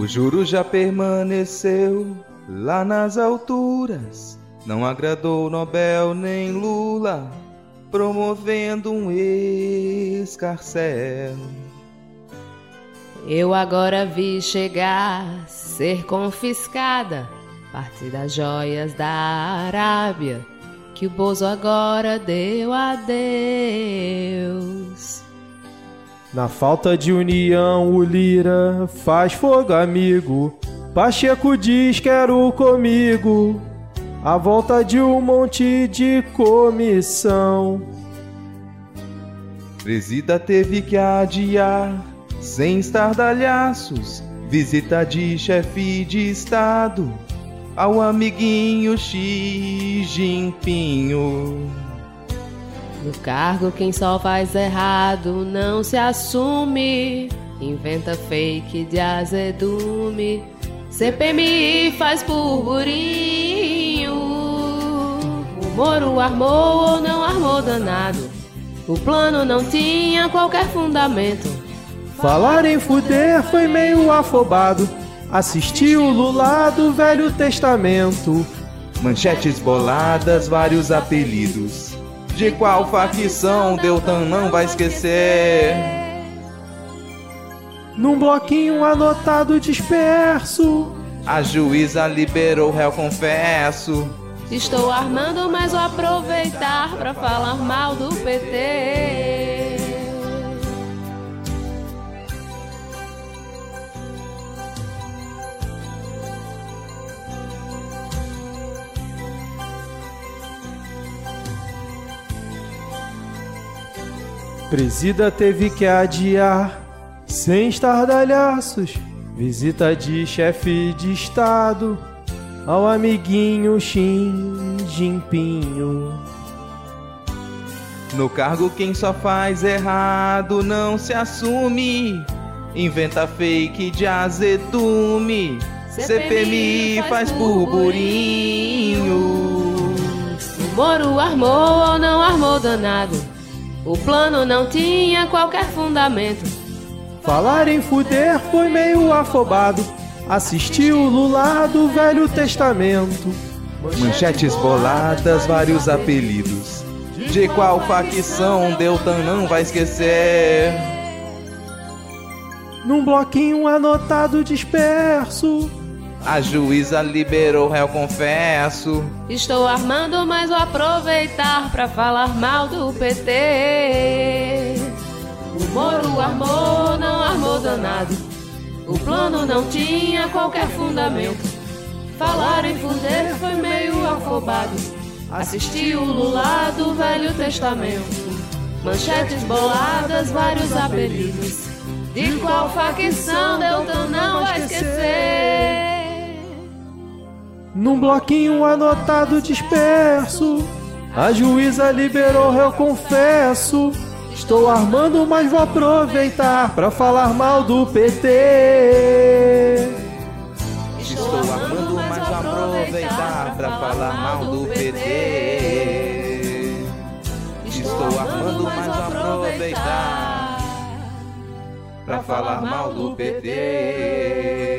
O juro já permaneceu lá nas alturas. Não agradou Nobel nem Lula, promovendo um escarcel. Eu agora vi chegar, ser confiscada, parte das joias da Arábia, que o Bozo agora deu a Deus. Na falta de união, o Lira faz fogo amigo. Pacheco diz quero comigo. A volta de um monte de comissão. Presida teve que adiar, sem estardalhaços, visita de chefe de Estado ao amiguinho Xi Jinping. No cargo, quem só faz errado não se assume. Inventa fake de azedume. CPMI faz burburinho. O Moro armou ou não armou danado. O plano não tinha qualquer fundamento. Falar em fuder foi meio afobado. Assisti o Lula do Velho Testamento. Manchetes boladas, vários apelidos. De qual facção Deltan não vai esquecer? Num bloquinho anotado disperso. A juíza liberou réu confesso. Estou armando, mas vou aproveitar para falar mal do PT. Presida teve que adiar, sem estardalhaços, visita de chefe de estado ao amiguinho Xi Jinping. No cargo quem só faz errado não se assume, inventa fake de azedume, CPMI faz burburinho. O Moro armou ou não armou danado? O plano não tinha qualquer fundamento. Falar em fuder foi meio afobado. Assisti o Lula do Velho Testamento. Manchetes boladas, vários apelidos. De qual facção Deltan não vai esquecer? Num bloquinho anotado disperso. A juíza liberou réu confesso. Estou armando, mas vou aproveitar para falar mal do PT. O Moro armou, não armou danado. O plano não tinha qualquer fundamento. Falar em fuder foi meio afobado. Assisti o Lula do Velho Testamento. Manchetes boladas, vários apelidos. De qual facção Deltan não vai esquecer? Num bloquinho anotado disperso, a juíza liberou réu confesso. Estou armando, mas vou aproveitar para falar mal do PT. Estou armando, mas vou aproveitar para falar mal do PT. Estou armando, mas vou aproveitar para falar mal do PT.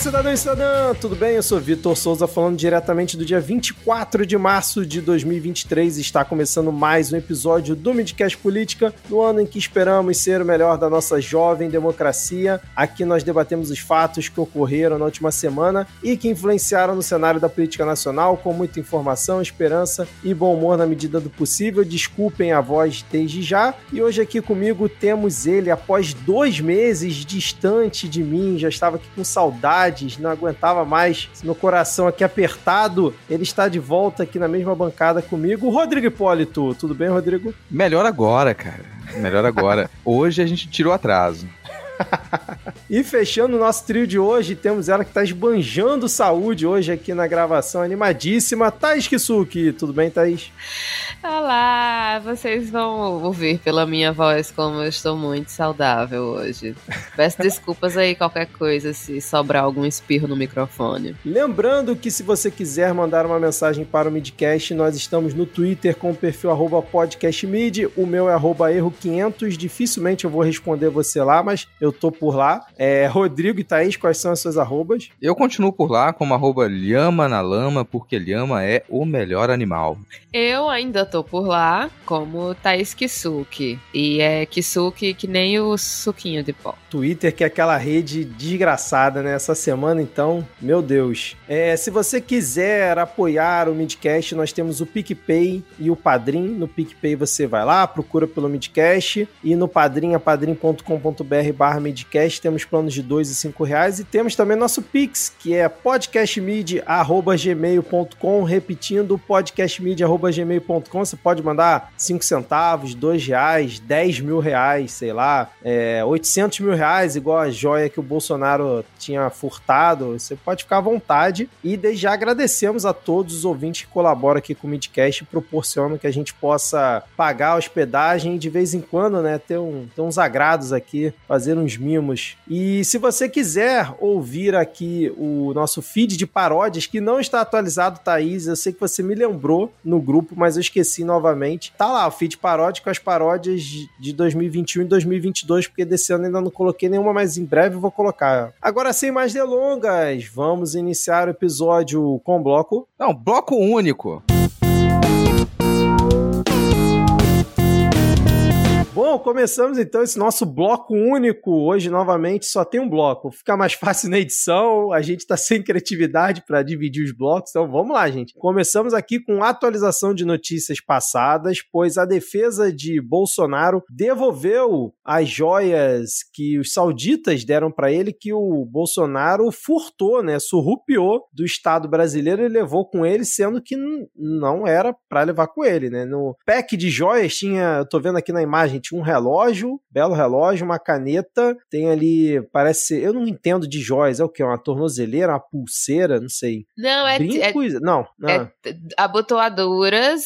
Cidadão e cidadã, tudo bem? Eu sou Vitor Souza falando diretamente do dia 24 de março de 2023. Está começando mais um episódio do Midcast Política, no ano em que esperamos ser o melhor da nossa jovem democracia. Aqui nós debatemos os fatos que ocorreram na última semana e que influenciaram no cenário da política nacional com muita informação, esperança e bom humor na medida do possível. Desculpem a voz desde já. E hoje aqui comigo temos ele, após dois meses distante de mim, já estava aqui com saudade não aguentava mais meu coração aqui apertado. Ele está de volta aqui na mesma bancada comigo. Rodrigo Hipólito, tudo bem, Rodrigo? Melhor agora, cara. Melhor agora. Hoje a gente tirou atraso. E fechando o nosso trio de hoje, temos ela que tá esbanjando saúde hoje aqui na gravação, animadíssima, Thaís Kisuki. Tudo bem, Thaís? Olá, vocês vão ouvir pela minha voz como eu estou muito saudável hoje. Peço desculpas aí qualquer coisa se sobrar algum espirro no microfone. Lembrando que se você quiser mandar uma mensagem para o Midcast, nós estamos no Twitter com o perfil podcastmid, o meu é erro500, dificilmente eu vou responder você lá, mas eu tô por lá. É, Rodrigo e Thaís, quais são as suas arrobas? Eu continuo por lá como arroba lhama na lama, porque lhama é o melhor animal. Eu ainda tô por lá como Thaís Kisuki. E é Kisuki que nem o suquinho de pó. Twitter, que é aquela rede desgraçada, né? Essa semana, então, meu Deus. É, se você quiser apoiar o Midcast, nós temos o PicPay e o Padrim. No PicPay você vai lá, procura pelo Midcast. E no Padrim, padrim.com.br barra Midcast, temos planos de 2 e 5 reais. E temos também nosso Pix, que é podcastmid.gmail.com. Repetindo, podcastmid.gmail.com. Você pode mandar 5 centavos, 2 reais, 10 mil reais, sei lá, é, 800 mil reais, igual a joia que o Bolsonaro tinha furtado. Você pode ficar à vontade. E desde já agradecemos a todos os ouvintes que colaboram aqui com o Midcast e proporcionam que a gente possa pagar a hospedagem e de vez em quando, né, ter, um, ter uns agrados aqui, fazer uns mimos. E se você quiser ouvir aqui o nosso feed de paródias, que não está atualizado, Thaís, eu sei que você me lembrou no grupo, mas eu esqueci novamente. Tá lá o feed paródia com as paródias de 2021 e 2022, porque desse ano ainda não coloquei nenhuma, mas em breve eu vou colocar. Agora, sem mais delongas, vamos iniciar o episódio com bloco. Não, bloco único. Bom, começamos então esse nosso bloco único. Hoje, novamente, só tem um bloco. Fica mais fácil na edição, a gente tá sem criatividade para dividir os blocos, então vamos lá, gente. Começamos aqui com atualização de notícias passadas, pois a defesa de Bolsonaro devolveu as joias que os sauditas deram para ele, que o Bolsonaro furtou, né? Surrupiou do Estado brasileiro e levou com ele, sendo que não era para levar com ele, né? No pack de joias tinha, eu tô vendo aqui na imagem, um relógio, belo relógio, uma caneta, tem ali, parece, eu não entendo de joias, é o que? Uma tornozeleira, uma pulseira, não sei. Não, é... Brinco, é, não, não. É abotoaduras...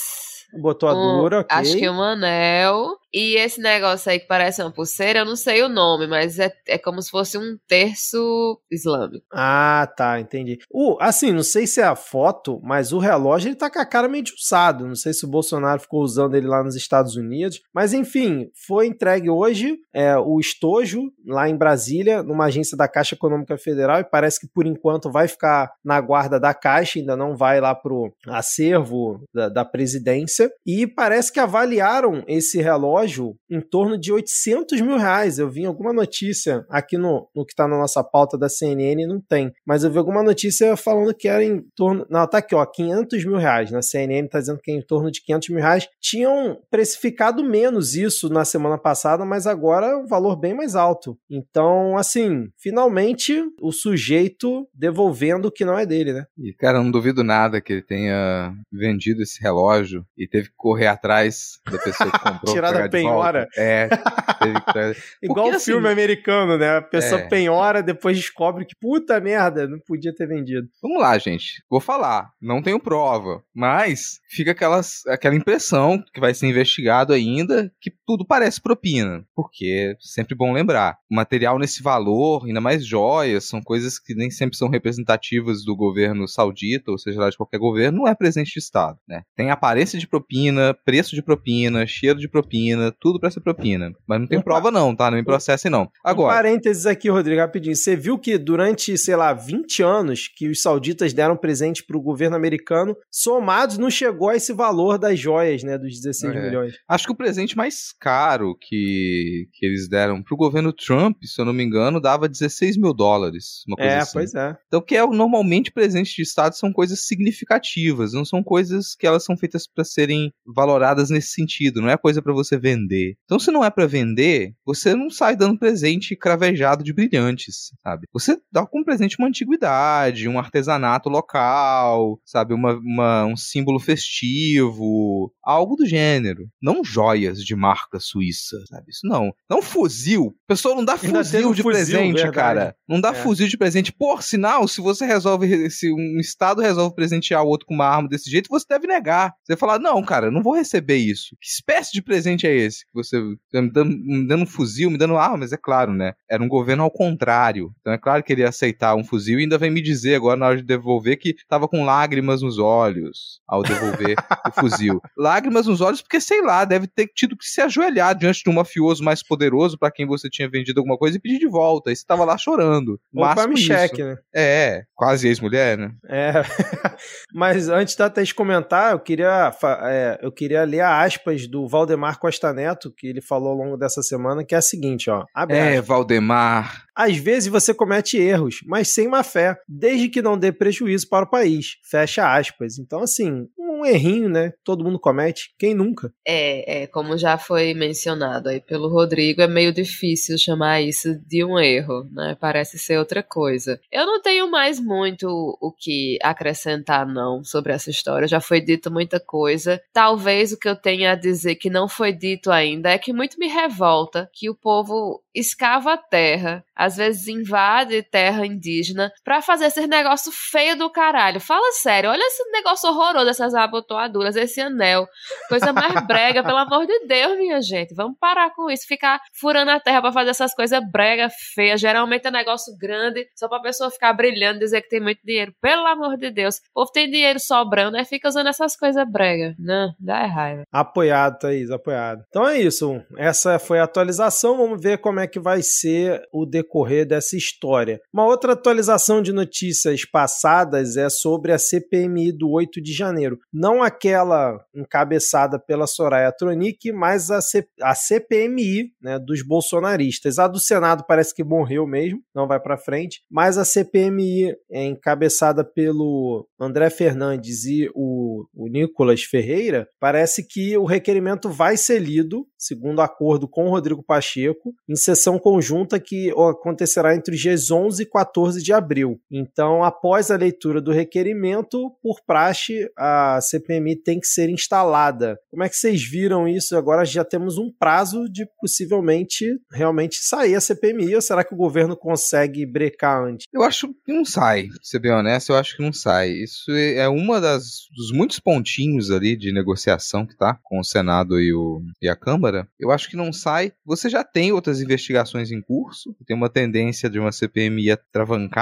Botoadura, um, ok. Acho que um anel e esse negócio aí que parece uma pulseira, eu não sei o nome, mas é, é como se fosse um terço islâmico. Ah, tá, entendi. Uh, assim, não sei se é a foto, mas o relógio ele tá com a cara meio usado. Não sei se o Bolsonaro ficou usando ele lá nos Estados Unidos. Mas enfim, foi entregue hoje é, o estojo lá em Brasília, numa agência da Caixa Econômica Federal, e parece que por enquanto vai ficar na guarda da Caixa, ainda não vai lá pro acervo da, da presidência. E parece que avaliaram esse relógio relógio em torno de 800 mil reais. Eu vi alguma notícia aqui no, no que está na nossa pauta da CNN, não tem, mas eu vi alguma notícia falando que era em torno. Não, tá aqui, ó, 500 mil reais. Na CNN está dizendo que é em torno de 500 mil reais. Tinham precificado menos isso na semana passada, mas agora é um valor bem mais alto. Então, assim, finalmente o sujeito devolvendo o que não é dele, né? E, cara, não duvido nada que ele tenha vendido esse relógio e teve que correr atrás da pessoa que comprou. Tirar penhora. É. Igual o assim, filme americano, né? A pessoa é. penhora, depois descobre que puta merda, não podia ter vendido. Vamos lá, gente. Vou falar. Não tenho prova, mas fica aquelas, aquela impressão que vai ser investigado ainda que tudo parece propina. Porque sempre bom lembrar. Material nesse valor, ainda mais joias, são coisas que nem sempre são representativas do governo saudita, ou seja lá de qualquer governo, não é presente de Estado, né? Tem aparência de propina, preço de propina, cheiro de propina, propina, tudo pra ser propina. Mas não tem prova não, tá? Não me processem não. Agora... Um parênteses aqui, Rodrigo, rapidinho. Você viu que durante, sei lá, 20 anos que os sauditas deram presente pro governo americano, somados não chegou a esse valor das joias, né, dos 16 é. milhões. Acho que o presente mais caro que, que eles deram pro governo Trump, se eu não me engano, dava 16 mil dólares, uma coisa é, assim. pois é. Então, que é normalmente presente de Estado são coisas significativas, não são coisas que elas são feitas para serem valoradas nesse sentido, não é coisa para você vender. Então, se não é para vender, você não sai dando presente cravejado de brilhantes, sabe? Você dá como presente uma antiguidade, um artesanato local, sabe? Uma, uma, um símbolo festivo, algo do gênero. Não joias de marca suíça, sabe? Isso não. Não fuzil. Pessoal não dá fuzil de fuzil, presente, verdade. cara. Não dá é. fuzil de presente. Por sinal, se você resolve, se um estado resolve presentear o outro com uma arma desse jeito, você deve negar. Você falar, não, cara, não vou receber isso. Que espécie de presente é esse? Que você tá me dando, me dando um fuzil, me dando armas? É claro, né? Era um governo ao contrário. Então é claro que ele ia aceitar um fuzil e ainda vem me dizer agora na hora de devolver que tava com lágrimas nos olhos ao devolver o fuzil. Lágrimas nos olhos porque, sei lá, deve ter tido que se ajoelhar diante de um mafioso mais poderoso para quem você tinha vendido alguma coisa e pedir de volta. Aí você tava lá chorando. Ou para cheque, né? É, quase ex-mulher, né? É. Mas antes da Thaís comentar, eu queria, é, eu queria ler a aspas do Valdemar Costa Neto, que ele falou ao longo dessa semana, que é a seguinte, ó. é, aspas. Valdemar. Às vezes você comete erros, mas sem má fé, desde que não dê prejuízo para o país. Fecha aspas. Então, assim, errinho, né? Todo mundo comete. Quem nunca? É, é, como já foi mencionado aí pelo Rodrigo, é meio difícil chamar isso de um erro, né? Parece ser outra coisa. Eu não tenho mais muito o que acrescentar, não, sobre essa história. Já foi dito muita coisa. Talvez o que eu tenha a dizer que não foi dito ainda é que muito me revolta que o povo escava a terra, às vezes invade terra indígena para fazer esse negócio feio do caralho. Fala sério, olha esse negócio horroroso dessas abotoaduras, esse anel, coisa mais brega, pelo amor de Deus, minha gente. Vamos parar com isso, ficar furando a terra para fazer essas coisas brega, feias. Geralmente é negócio grande, só pra pessoa ficar brilhando, dizer que tem muito dinheiro. Pelo amor de Deus, o povo tem dinheiro sobrando, aí fica usando essas coisas brega. Não, dá raiva. Apoiado, Thaís, apoiado. Então é isso. Essa foi a atualização. Vamos ver como é que vai ser o decorrer dessa história. Uma outra atualização de notícias passadas é sobre a CPMI do 8 de janeiro. Não aquela encabeçada pela Soraya Tronic, mas a, C a CPMI né, dos bolsonaristas. A do Senado parece que morreu mesmo, não vai para frente, mas a CPMI é encabeçada pelo André Fernandes e o, o Nicolas Ferreira, parece que o requerimento vai ser lido, segundo acordo com Rodrigo Pacheco, em sessão conjunta que acontecerá entre os dias 11 e 14 de abril. Então, após a leitura do requerimento, por praxe, a CPMI tem que ser instalada. Como é que vocês viram isso? Agora já temos um prazo de possivelmente realmente sair a CPMI, ou será que o governo consegue brecar antes? Eu acho que não sai, ser bem honesto, eu acho que não sai. Isso é uma das dos muitos pontinhos ali de negociação que tá com o Senado e, o, e a Câmara. Eu acho que não sai. Você já tem outras investigações em curso, tem uma tendência de uma CPMI a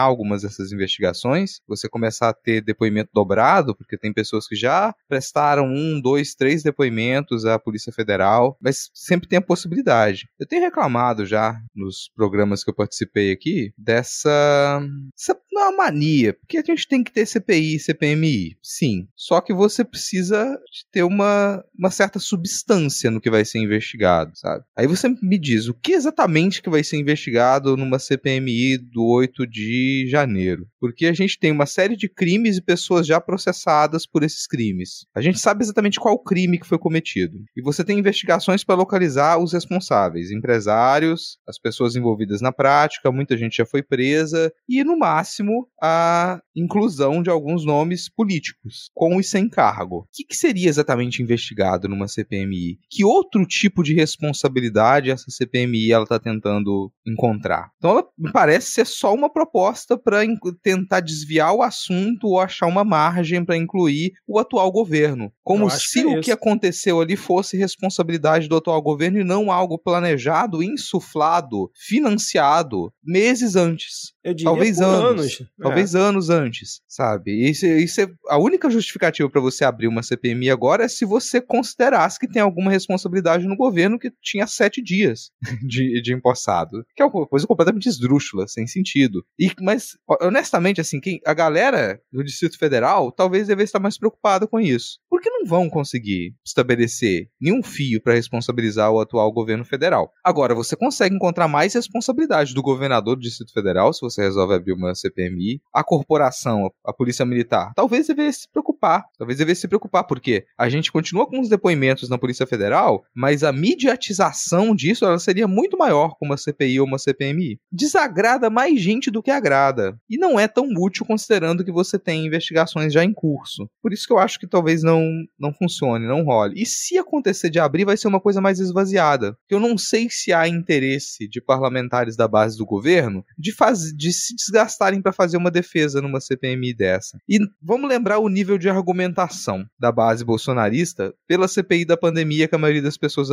algumas dessas investigações, você começar a ter depoimento dobrado, porque tem pessoas que já prestaram um, dois, três depoimentos à Polícia Federal, mas sempre tem a possibilidade. Eu tenho reclamado já nos programas que eu participei aqui dessa, essa não é uma mania, porque a gente tem que ter CPI e CPMI, sim. Só que você precisa ter uma, uma certa substância no que vai ser investigado, sabe? Aí você me diz o que exatamente que vai ser investigado numa CPMI do 8 de janeiro. Porque a gente tem uma série de crimes e pessoas já processadas por esses crimes. A gente sabe exatamente qual crime que foi cometido. E você tem investigações para localizar os responsáveis, empresários, as pessoas envolvidas na prática, muita gente já foi presa e no máximo a inclusão de alguns nomes políticos, com e sem cargo. O que, que seria exatamente investigado numa CPMI? Que outro tipo de responsabilidade essa CPMI ela está tentando encontrar? Então ela parece ser só uma proposta para tentar desviar o assunto ou achar uma margem para incluir o atual governo, como se que é o que aconteceu ali fosse responsabilidade do atual governo e não algo planejado, insuflado, financiado meses antes. Eu diria Talvez anos. anos. Talvez é. anos antes, sabe? Isso, isso é a única justificativa para você abrir uma CPMI agora é se você considerasse que tem alguma responsabilidade no governo que tinha sete dias de, de empossado. Que é uma coisa completamente esdrúxula, sem sentido. E, mas, honestamente, assim, quem, a galera do Distrito Federal talvez devesse estar mais preocupada com isso. Porque não vão conseguir estabelecer nenhum fio para responsabilizar o atual governo federal. Agora, você consegue encontrar mais responsabilidade do governador do Distrito Federal se você resolve abrir uma CPMI. A corporação, a Polícia Militar, talvez deveria se preocupar. Talvez devesse se preocupar, porque a gente continua com os depoimentos na Polícia Federal, mas a mediatização disso ela seria muito maior com uma CPI ou uma CPMI. Desagrada mais gente do que agrada. E não é tão útil considerando que você tem investigações já em curso. Por isso que eu acho que talvez não, não funcione, não role. E se acontecer de abrir, vai ser uma coisa mais esvaziada. Eu não sei se há interesse de parlamentares da base do governo de, faz, de se desgastarem para fazer uma defesa numa CPMI dessa. E vamos lembrar o nível de argumentação da base bolsonarista pela CPI da pandemia que a maioria das pessoas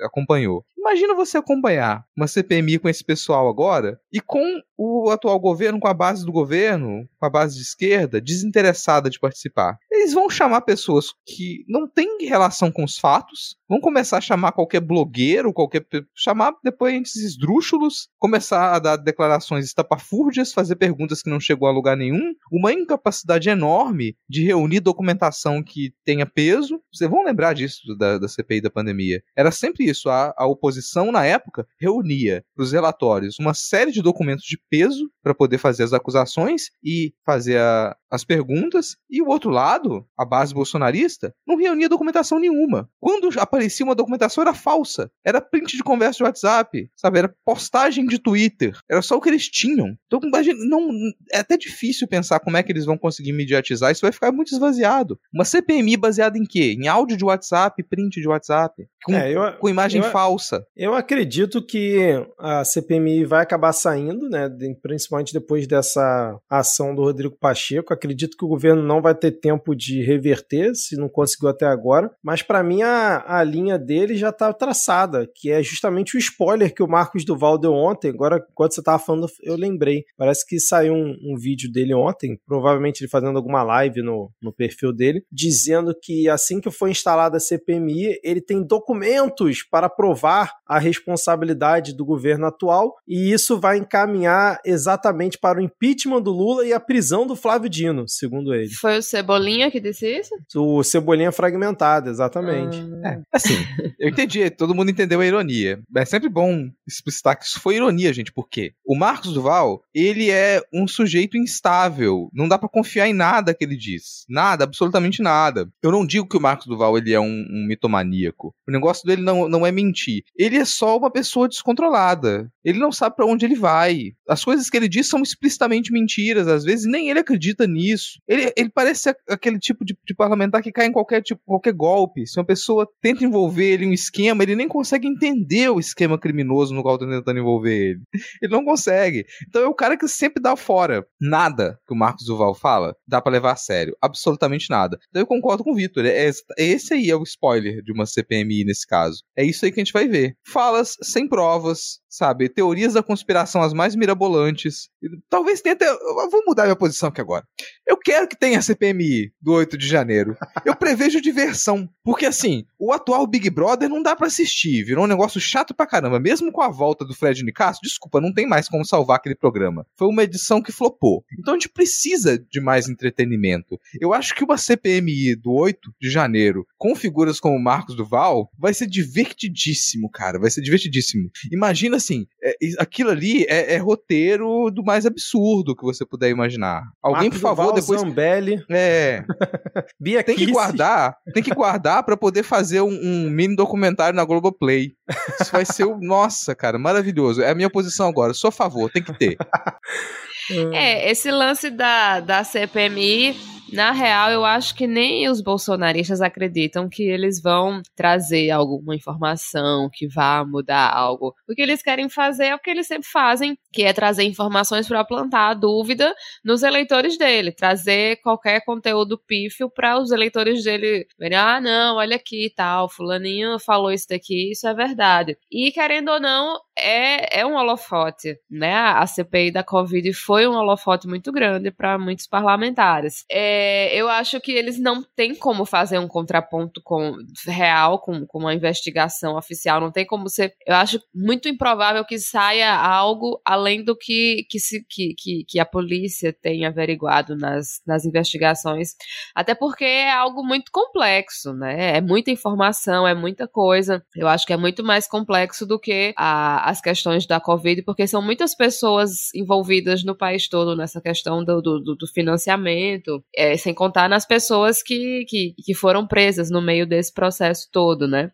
acompanhou. Imagina você acompanhar uma CPMI com esse pessoal agora e com o atual governo, com a base do governo, com a base de esquerda, desinteressada de participar. Eles vão chamar pessoas que não têm relação com os fatos, vão começar a chamar qualquer blogueiro, qualquer. chamar depois esdrúxulos, começar a dar declarações estapafúrdias, fazer perguntas que não chegou a lugar nenhum, uma incapacidade enorme de reunir documentação que tenha peso. Vocês vão lembrar disso da, da CPI da pandemia. Era sempre isso, a, a oposição na época reunia para os relatórios uma série de documentos de peso para poder fazer as acusações e fazer a, as perguntas, e o outro lado, a base bolsonarista, não reunia documentação nenhuma. Quando aparecia uma documentação, era falsa. Era print de conversa de WhatsApp, sabe? Era postagem de Twitter. Era só o que eles tinham. Então, não, é até difícil pensar como é que eles vão conseguir mediatizar. Isso vai ficar muito esvaziado. Uma CPMI baseada em quê? Em áudio de WhatsApp, print de WhatsApp, com, é, eu, com imagem eu, falsa. Eu acredito que a CPMI vai acabar saindo, né? Principalmente depois dessa ação do Rodrigo Pacheco. Acredito que o governo não vai ter tempo de reverter, se não conseguiu até agora. Mas para mim a, a linha dele já está traçada, que é justamente o spoiler que o Marcos Duval deu ontem. Agora, quando você estava falando, eu lembrei. Parece que saiu um, um, vídeo dele ontem, provavelmente ele fazendo alguma live no, no perfil dele, dizendo que assim que foi instalada a CPMI, ele tem documentos para provar a responsabilidade do governo atual e isso vai encaminhar exatamente para o impeachment do Lula e a prisão do Flávio Dino, segundo ele. Foi o Cebolinha que disse isso? O Cebolinha fragmentado, exatamente. Ah. É, assim, eu entendi, todo mundo entendeu a ironia. É sempre bom explicitar que isso foi ironia, gente, porque o Marcos Duval, ele é um sujeito instável, não dá para confiar em nada que ele diz. Nada, absolutamente nada. Eu não digo que o Marcos Duval ele é um, um mitomaníaco. O negócio dele não, não é mentir. Ele é só uma pessoa descontrolada. Ele não sabe para onde ele vai. As coisas que ele diz são explicitamente mentiras, às vezes nem ele acredita nisso. Ele, ele parece aquele tipo de, de parlamentar que cai em qualquer tipo, qualquer golpe. Se uma pessoa tenta envolver ele em um esquema, ele nem consegue entender o esquema criminoso no qual tá tentando envolver ele. Ele não consegue. Então é o cara que sempre dá fora. Nada que o Marcos Duval fala dá para levar a sério. Absolutamente nada. Então eu concordo com o Vitor. É, esse aí é o spoiler de uma CPMI nesse caso. É isso aí que a gente vai ver. Falas sem provas, sabe? Teorias da conspiração as mais mirabolantes. Talvez tenha até. Eu vou mudar minha posição aqui agora. Eu quero que tenha a CPMI do 8 de janeiro. Eu prevejo diversão. Porque assim, o atual Big Brother não dá para assistir. Virou um negócio chato pra caramba. Mesmo com a volta do Fred Nicasso, desculpa, não tem mais como salvar aquele programa. Foi uma edição que flopou. Então a gente precisa de mais entretenimento. Eu acho que uma CPMI do 8 de janeiro, com figuras como Marcos Duval, vai ser divertidíssimo, cara. Vai ser divertidíssimo. Imagina assim, é, aquilo ali é, é, roteiro do mais absurdo que você puder imaginar. Alguém, Marcos por favor, Duval, depois. Zambelli. É. Bia tem que guardar, tem que guardar para poder fazer um, um, mini documentário na Globoplay. Isso vai ser o. Nossa, cara, maravilhoso. É a minha posição agora. Sou a favor, tem que ter. É, esse lance da, da CPMI na real, eu acho que nem os bolsonaristas acreditam que eles vão trazer alguma informação que vá mudar algo. O que eles querem fazer é o que eles sempre fazem, que é trazer informações para plantar dúvida nos eleitores dele, trazer qualquer conteúdo pífio para os eleitores dele verem, ah, não, olha aqui tal, fulaninho falou isso daqui, isso é verdade. E querendo ou não, é, é um holofote, né? A CPI da Covid foi um holofote muito grande para muitos parlamentares. É, eu acho que eles não têm como fazer um contraponto com real com, com uma investigação oficial. Não tem como ser. Eu acho muito improvável que saia algo além do que, que, se, que, que, que a polícia tem averiguado nas, nas investigações. Até porque é algo muito complexo, né? É muita informação, é muita coisa. Eu acho que é muito mais complexo do que a, as questões da Covid, porque são muitas pessoas envolvidas no país todo nessa questão do, do, do financiamento, é, sem contar nas pessoas que, que, que foram presas no meio desse processo todo, né?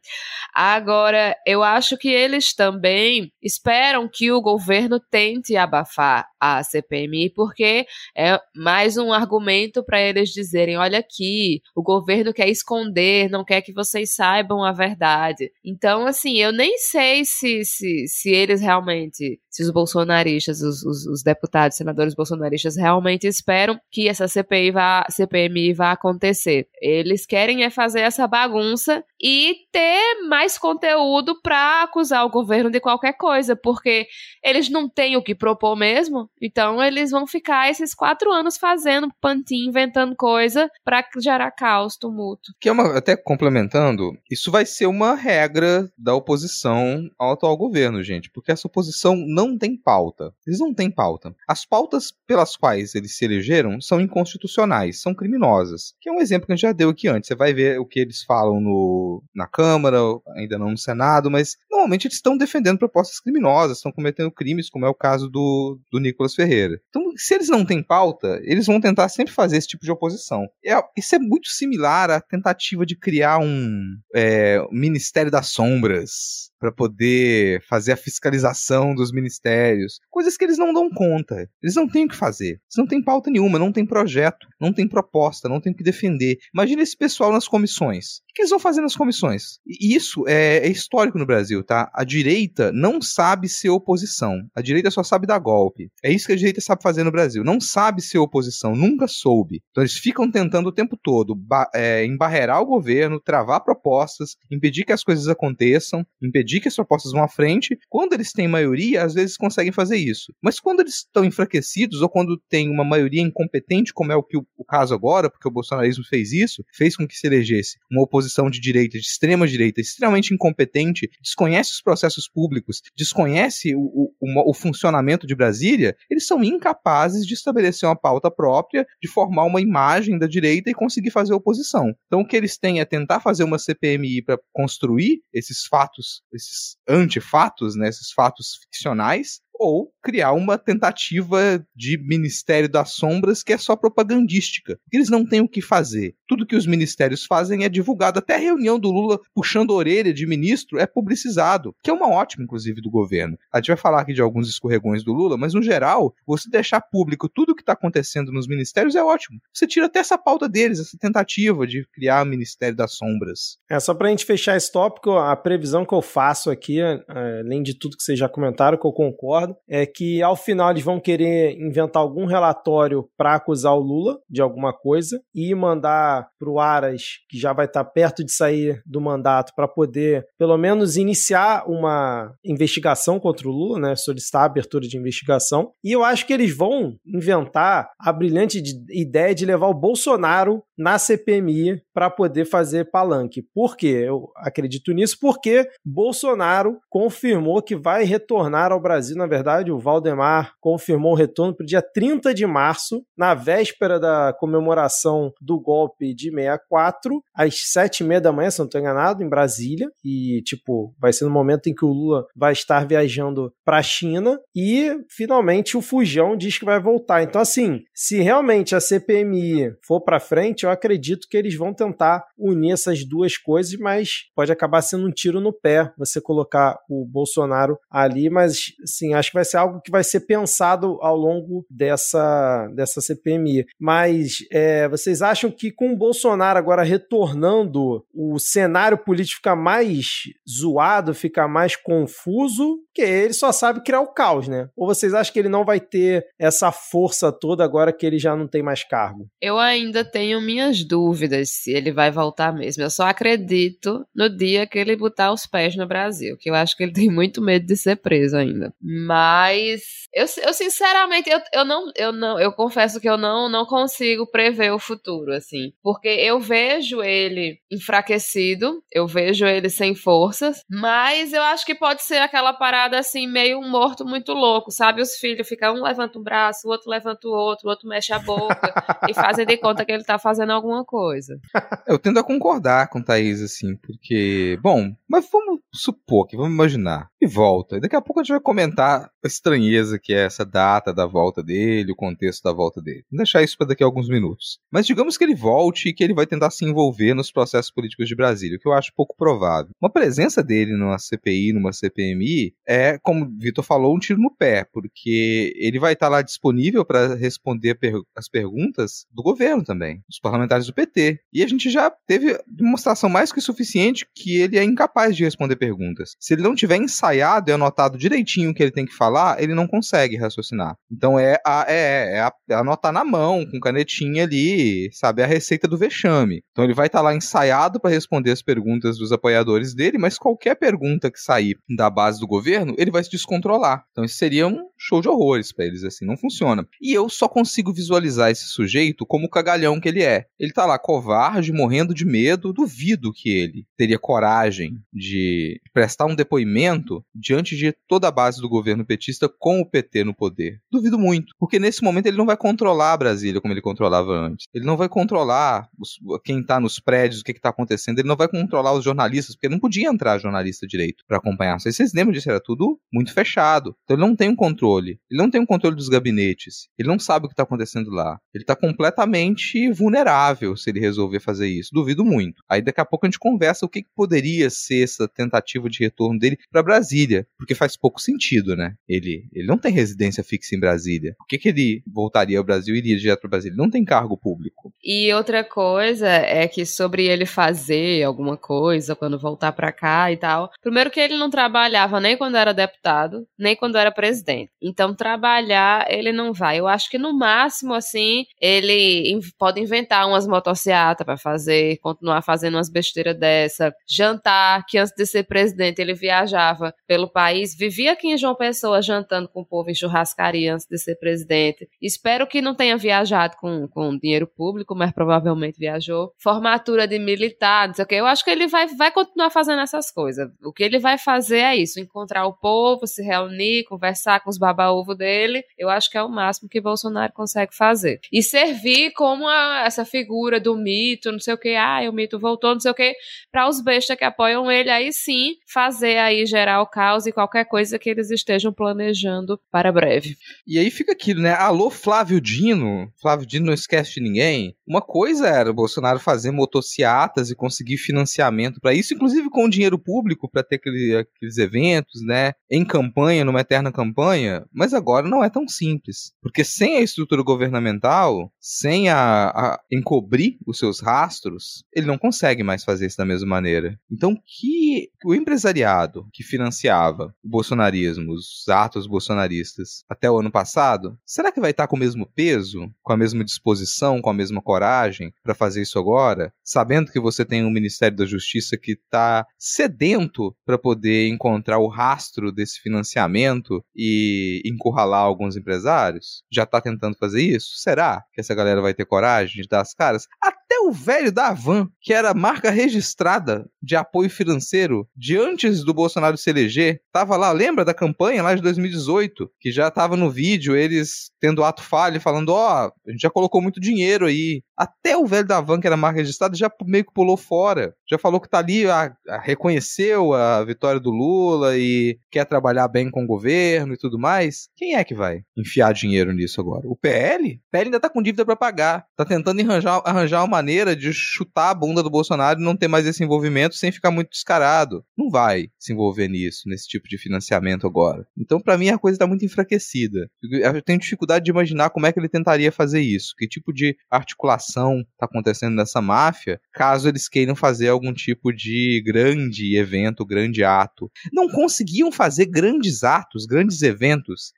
Agora, eu acho que eles também esperam que o governo tente abafar a CPMI, porque é mais um argumento para eles dizerem: olha aqui, o governo quer esconder, não quer que vocês saibam a verdade. Então, assim, eu nem sei se, se, se eles realmente, se os bolsonaristas, os, os, os deputados, senadores bolsonaristas realmente esperam que essa CPI vá, CPMI vá acontecer. Eles querem é fazer essa bagunça e ter mais conteúdo para acusar o governo de qualquer coisa, porque eles não têm o que propor mesmo, então eles vão ficar esses quatro anos fazendo pantinho, inventando coisa para gerar caos, tumulto. Que é uma, até complementando, isso vai ser uma regra da oposição ao atual governo, gente, porque essa oposição não tem pauta. Eles não têm pauta. As pautas pelas quais eles se elegeram são inconstitucionais, são criminosas. Que é um exemplo que a gente já deu aqui antes. Você vai ver o que eles falam no, na Câmara, ainda não no Senado, mas normalmente eles estão defendendo propostas criminosas, estão cometendo crimes, como é o caso do, do Nicolas Ferreira. Então, se eles não têm pauta, eles vão tentar sempre fazer esse tipo de oposição. É, isso é muito similar à tentativa de criar um é, Ministério das Sombras para poder fazer a fiscalização dos ministérios, coisas que eles não dão conta. Eles não têm o que fazer. Eles não têm pauta nenhuma, não tem projeto, não tem proposta, não tem o que defender. Imagina esse pessoal nas comissões. O que eles vão fazer nas comissões? E isso é, é histórico no Brasil, tá? A direita não sabe ser oposição. A direita só sabe dar golpe. É isso que a direita sabe fazer no Brasil. Não sabe ser oposição, nunca soube. Então eles ficam tentando o tempo todo é, embarrear o governo, travar propostas, impedir que as coisas aconteçam, impedir que as propostas vão à frente. Quando eles têm maioria, às vezes conseguem fazer isso. Mas quando eles estão enfraquecidos ou quando tem uma maioria incompetente, como é o, que, o caso agora, porque o bolsonarismo fez isso, fez com que se elegesse uma oposição de direita, de extrema direita, extremamente incompetente, desconhece os processos públicos, desconhece o, o, o funcionamento de Brasília, eles são incapazes de estabelecer uma pauta própria, de formar uma imagem da direita e conseguir fazer oposição. Então o que eles têm é tentar fazer uma CPMI para construir esses fatos, esses antefatos, né, esses fatos ficcionais, ou criar uma tentativa de Ministério das Sombras que é só propagandística. Eles não têm o que fazer. Tudo que os ministérios fazem é divulgado. Até a reunião do Lula puxando a orelha de ministro é publicizado, que é uma ótima, inclusive, do governo. A gente vai falar aqui de alguns escorregões do Lula, mas no geral, você deixar público tudo o que está acontecendo nos ministérios é ótimo. Você tira até essa pauta deles, essa tentativa de criar o Ministério das Sombras. É, só pra gente fechar esse tópico, a previsão que eu faço aqui, é, além de tudo que vocês já comentaram, que eu concordo, concordo, é que ao final eles vão querer inventar algum relatório para acusar o Lula de alguma coisa e mandar para o Aras, que já vai estar tá perto de sair do mandato, para poder pelo menos iniciar uma investigação contra o Lula, né? Solicitar a abertura de investigação. E eu acho que eles vão inventar a brilhante ideia de levar o Bolsonaro na CPMI para poder fazer palanque. Por quê? Eu acredito nisso porque Bolsonaro confirmou que vai retornar ao Brasil, na verdade o Valdemar confirmou o retorno para o dia 30 de março, na véspera da comemoração do golpe de 64, às sete e meia da manhã, se não estou enganado, em Brasília. E, tipo, vai ser no momento em que o Lula vai estar viajando para a China. E, finalmente, o Fujão diz que vai voltar. Então, assim, se realmente a CPMI for para frente, eu acredito que eles vão tentar unir essas duas coisas, mas pode acabar sendo um tiro no pé você colocar o Bolsonaro ali. Mas, assim, acho que vai ser algo que vai ser pensado ao longo dessa, dessa CPMI. Mas é, vocês acham que com o Bolsonaro agora retornando, o cenário político fica mais zoado, fica mais confuso? Que ele só sabe criar o caos, né? Ou vocês acham que ele não vai ter essa força toda agora que ele já não tem mais cargo? Eu ainda tenho minha minhas dúvidas se ele vai voltar mesmo. Eu só acredito no dia que ele botar os pés no Brasil, que eu acho que ele tem muito medo de ser preso ainda. Mas eu, eu sinceramente, eu, eu não, eu não, eu confesso que eu não, não consigo prever o futuro, assim, porque eu vejo ele enfraquecido, eu vejo ele sem forças, mas eu acho que pode ser aquela parada assim meio morto muito louco, sabe? Os filhos ficam um levanta um braço, o outro levanta o outro, o outro mexe a boca e fazem de conta que ele tá fazendo alguma coisa. Eu tendo a concordar com Thaís, assim, porque, bom, mas vamos supor que, vamos imaginar, e volta. E daqui a pouco a gente vai comentar a estranheza que é essa data da volta dele, o contexto da volta dele. Vou deixar isso para daqui a alguns minutos. Mas digamos que ele volte e que ele vai tentar se envolver nos processos políticos de Brasília, o que eu acho pouco provável. Uma presença dele numa CPI, numa CPMI, é, como o Vitor falou, um tiro no pé, porque ele vai estar lá disponível para responder per as perguntas do governo também, dos parlamentares do PT. E a gente já teve demonstração mais que suficiente que ele é incapaz de responder perguntas. Se ele não tiver ensaiado e anotado direitinho o que ele tem que falar, ele não consegue raciocinar. Então é, a, é, é, a, é anotar na mão, com canetinha ali, sabe, a receita do vexame. Então ele vai estar lá ensaiado para responder as perguntas dos apoiadores dele, mas qualquer pergunta que sair da base do governo, ele vai se descontrolar. Então isso seria um show de horrores para eles, assim, não funciona. E eu só consigo visualizar esse sujeito como o cagalhão que ele é. Ele tá lá covarde, morrendo de medo, duvido que ele teria coragem de prestar um depoimento diante de toda a base do governo petista com o PT no poder. Duvido muito, porque nesse momento ele não vai controlar a Brasília como ele controlava antes. Ele não vai controlar os, quem tá nos prédios, o que, que tá acontecendo, ele não vai controlar os jornalistas, porque não podia entrar jornalista direito para acompanhar. Vocês lembram disso, era tudo muito fechado. Então ele não tem um controle. Ele não tem um controle dos gabinetes. Ele não sabe o que está acontecendo lá. Ele está completamente vulnerável se ele resolver fazer isso. Duvido muito. Aí daqui a pouco a gente conversa o que, que poderia ser essa tentativa de retorno dele para Brasília, porque faz pouco sentido, né? Ele, ele não tem residência fixa em Brasília. Por que, que ele voltaria ao Brasil e iria direto para Brasília? Ele não tem cargo público. E outra coisa é que sobre ele fazer alguma coisa quando voltar para cá e tal. Primeiro que ele não trabalhava nem quando era deputado, nem quando era presidente. Então, trabalhar, ele não vai. Eu acho que no máximo, assim, ele pode inventar umas motocicletas para fazer, continuar fazendo umas besteiras dessa. Jantar, que antes de ser presidente, ele viajava pelo país, vivia aqui em João Pessoa jantando com o povo em churrascaria antes de ser presidente. Espero que não tenha viajado com, com dinheiro público, mas provavelmente viajou. Formatura de militar, não sei o que. Eu acho que ele vai, vai continuar fazendo essas coisas. O que ele vai fazer é isso: encontrar o povo, se reunir, conversar com os baba-ovo dele, eu acho que é o máximo que Bolsonaro consegue fazer. E servir como a, essa figura do mito, não sei o que, ah, o mito voltou, não sei o que, para os bestas que apoiam ele, aí sim fazer aí gerar o caos e qualquer coisa que eles estejam planejando para breve. E aí fica aquilo, né? Alô, Flávio Dino. Flávio Dino não esquece de ninguém. Uma coisa era o Bolsonaro fazer motociatas e conseguir financiamento para isso, inclusive com dinheiro público para ter aquele, aqueles eventos, né? Em campanha, numa eterna campanha mas agora não é tão simples. Porque sem a estrutura governamental, sem a, a encobrir os seus rastros, ele não consegue mais fazer isso da mesma maneira. Então, que o empresariado que financiava o bolsonarismo, os atos bolsonaristas até o ano passado, será que vai estar com o mesmo peso, com a mesma disposição, com a mesma coragem para fazer isso agora, sabendo que você tem um Ministério da Justiça que está sedento para poder encontrar o rastro desse financiamento e encurralar alguns empresários? Já tá tentando fazer isso? Será que essa galera vai ter coragem de dar as caras? Até o velho da Avan, que era marca registrada de apoio financeiro de antes do Bolsonaro se eleger, tava lá, lembra da campanha lá de 2018, que já tava no vídeo eles tendo ato falho falando, ó, oh, a gente já colocou muito dinheiro aí. Até o velho da Van, que era marca registrada, já meio que pulou fora. Já falou que tá ali, a, a, reconheceu a vitória do Lula e quer trabalhar bem com o governo e tudo mais mais, quem é que vai enfiar dinheiro nisso agora? O PL? O PL ainda tá com dívida para pagar. Tá tentando arranjar, arranjar uma maneira de chutar a bunda do Bolsonaro e não ter mais esse envolvimento sem ficar muito descarado. Não vai se envolver nisso, nesse tipo de financiamento agora. Então, para mim, a coisa tá muito enfraquecida. Eu tenho dificuldade de imaginar como é que ele tentaria fazer isso. Que tipo de articulação tá acontecendo nessa máfia, caso eles queiram fazer algum tipo de grande evento, grande ato. Não conseguiam fazer grandes atos, grandes eventos.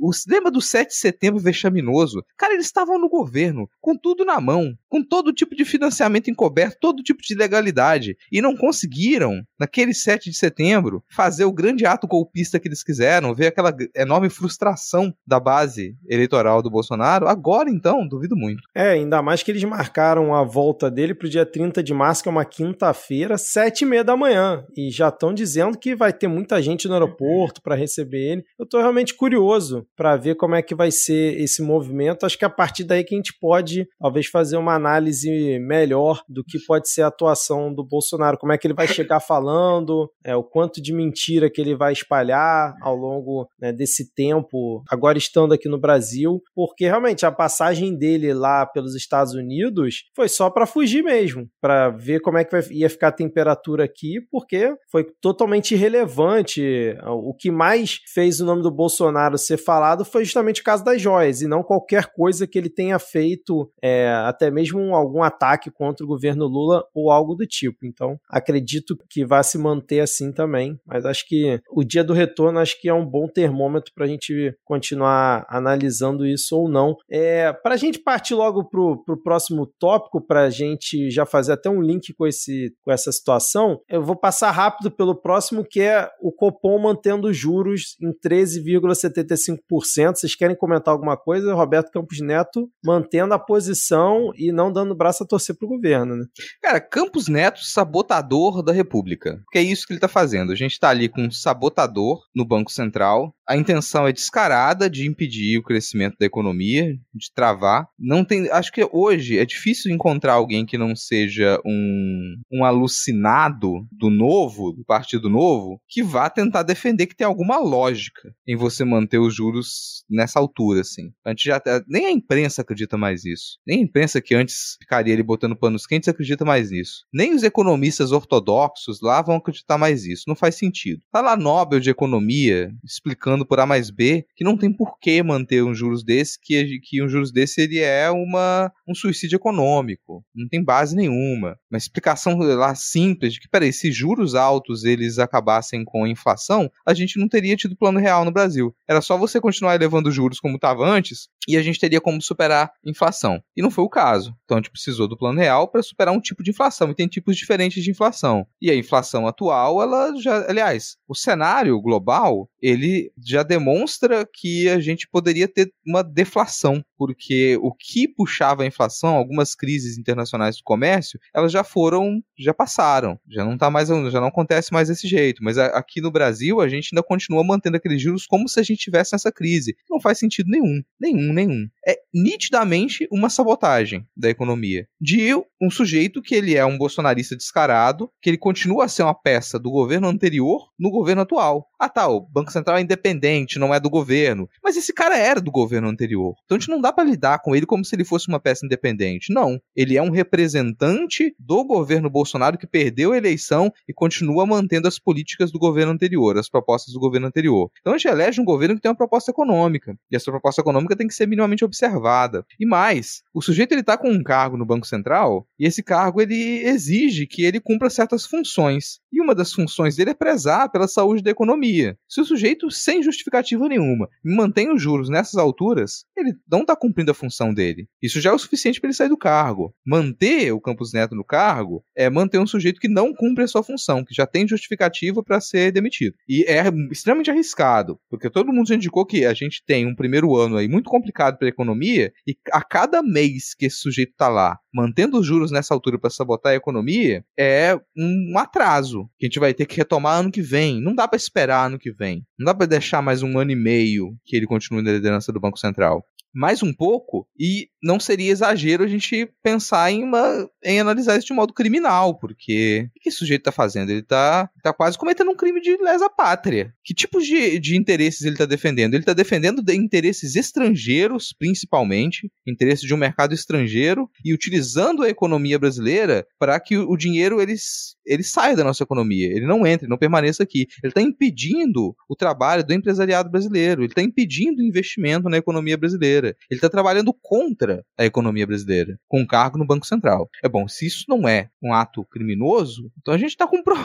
O, lembra do 7 de setembro vexaminoso? Cara, eles estavam no governo, com tudo na mão, com todo tipo de financiamento encoberto, todo tipo de legalidade. E não conseguiram, naquele 7 de setembro, fazer o grande ato golpista que eles quiseram, ver aquela enorme frustração da base eleitoral do Bolsonaro. Agora, então, duvido muito. É, ainda mais que eles marcaram a volta dele pro dia 30 de março, que é uma quinta-feira, sete e meia da manhã. E já estão dizendo que vai ter muita gente no aeroporto para receber ele. Eu tô realmente curioso para ver como é que vai ser esse movimento. Acho que é a partir daí que a gente pode, talvez, fazer uma análise melhor do que pode ser a atuação do Bolsonaro. Como é que ele vai chegar falando, é, o quanto de mentira que ele vai espalhar ao longo né, desse tempo, agora estando aqui no Brasil, porque realmente a passagem dele lá pelos Estados Unidos foi só para fugir mesmo, para ver como é que ia ficar a temperatura aqui, porque foi totalmente irrelevante. O que mais fez o nome do Bolsonaro ser falado foi justamente o caso das joias, e não qualquer coisa que ele tenha feito, é, até mesmo algum ataque contra o governo Lula ou algo do tipo. Então, acredito que vai se manter assim também, mas acho que o dia do retorno acho que é um bom termômetro para a gente continuar analisando isso ou não. É, para a gente partir logo para o próximo tópico, para a gente já fazer até um link com, esse, com essa situação, eu vou passar rápido pelo próximo, que é o Copom mantendo juros em 13,75%. Vocês querem comentar alguma coisa? Roberto Campos Neto mantendo a posição e não dando braço a torcer para o governo, né? Cara, Campos Neto, sabotador da República. Que é isso que ele está fazendo. A gente está ali com um sabotador no Banco Central. A intenção é descarada de impedir o crescimento da economia, de travar. Não tem, acho que hoje é difícil encontrar alguém que não seja um, um alucinado do novo, do Partido Novo, que vá tentar defender que tem alguma lógica em você manter os juros nessa altura, assim. A gente já nem a imprensa acredita mais nisso. Nem a imprensa que antes ficaria ali botando panos quentes acredita mais nisso. Nem os economistas ortodoxos lá vão acreditar mais nisso. Não faz sentido. Tá lá Nobel de Economia explicando por A mais B que não tem por que manter um juros desse, que, que um juros desse ele é uma, um suicídio econômico. Não tem base nenhuma. Uma explicação lá simples que, peraí, se juros altos eles acabassem com inflação, a gente não teria tido plano real no Brasil. Era só você continuar elevando juros como estava antes e a gente teria como superar inflação. E não foi o caso. Então a gente precisou do plano real para superar um tipo de inflação. E tem tipos diferentes de inflação. E a inflação atual, ela já, aliás, o cenário global, ele já demonstra que a gente poderia ter uma deflação, porque o que puxava a inflação, algumas crises internacionais do comércio, elas já foram, já passaram, já não tá mais, já não acontece mais desse jeito. Mas aqui no Brasil a gente ainda continua mantendo aqueles juros como se a gente tivesse nessa crise. Não faz sentido nenhum, nenhum, nenhum. É nitidamente uma sabotagem da economia de um sujeito que ele é um bolsonarista descarado, que ele continua a ser uma peça do governo anterior no governo atual. Ah tá, o Banco Central é independente, não é do governo. Mas esse cara era do governo anterior. Então a gente não dá para lidar com ele como se ele fosse uma peça independente. Não. Ele é um representante do governo Bolsonaro que perdeu a eleição e continua mantendo as políticas do governo anterior, as propostas do governo anterior. Então a gente elege um governo que tem uma proposta econômica. E essa proposta econômica tem que ser minimamente observada. E mais, o sujeito ele tá com um cargo no Banco Central e esse cargo ele exige que ele cumpra certas funções. E uma das funções dele é prezar pela saúde da economia. Se o sujeito, sem justificativa nenhuma, mantém os juros nessas alturas, ele não está cumprindo a função dele. Isso já é o suficiente para ele sair do cargo. Manter o Campos Neto no cargo é manter um sujeito que não cumpre a sua função, que já tem justificativa para ser demitido. E é extremamente arriscado, porque todo mundo já indicou que a gente tem um primeiro ano aí muito complicado para a economia e a cada mês que esse sujeito está lá mantendo os juros nessa altura para sabotar a economia, é um atraso que a gente vai ter que retomar ano que vem. Não dá para esperar ano que vem. Não dá para deixar mais um ano e meio que ele continue na liderança do Banco Central mais um pouco e não seria exagero a gente pensar em, uma, em analisar isso de modo criminal, porque o que esse sujeito está fazendo? Ele está tá quase cometendo um crime de lesa pátria. Que tipos de, de interesses ele está defendendo? Ele está defendendo de interesses estrangeiros, principalmente, interesses de um mercado estrangeiro, e utilizando a economia brasileira para que o, dinheiro eles, ele saia da nossa economia, ele não entre, não permaneça aqui. Ele está impedindo o trabalho do empresariado brasileiro, ele está impedindo o investimento na economia brasileira. Ele está trabalhando contra a economia brasileira, com um cargo no Banco Central. É bom, se isso não é um ato criminoso, então a gente está com, pro...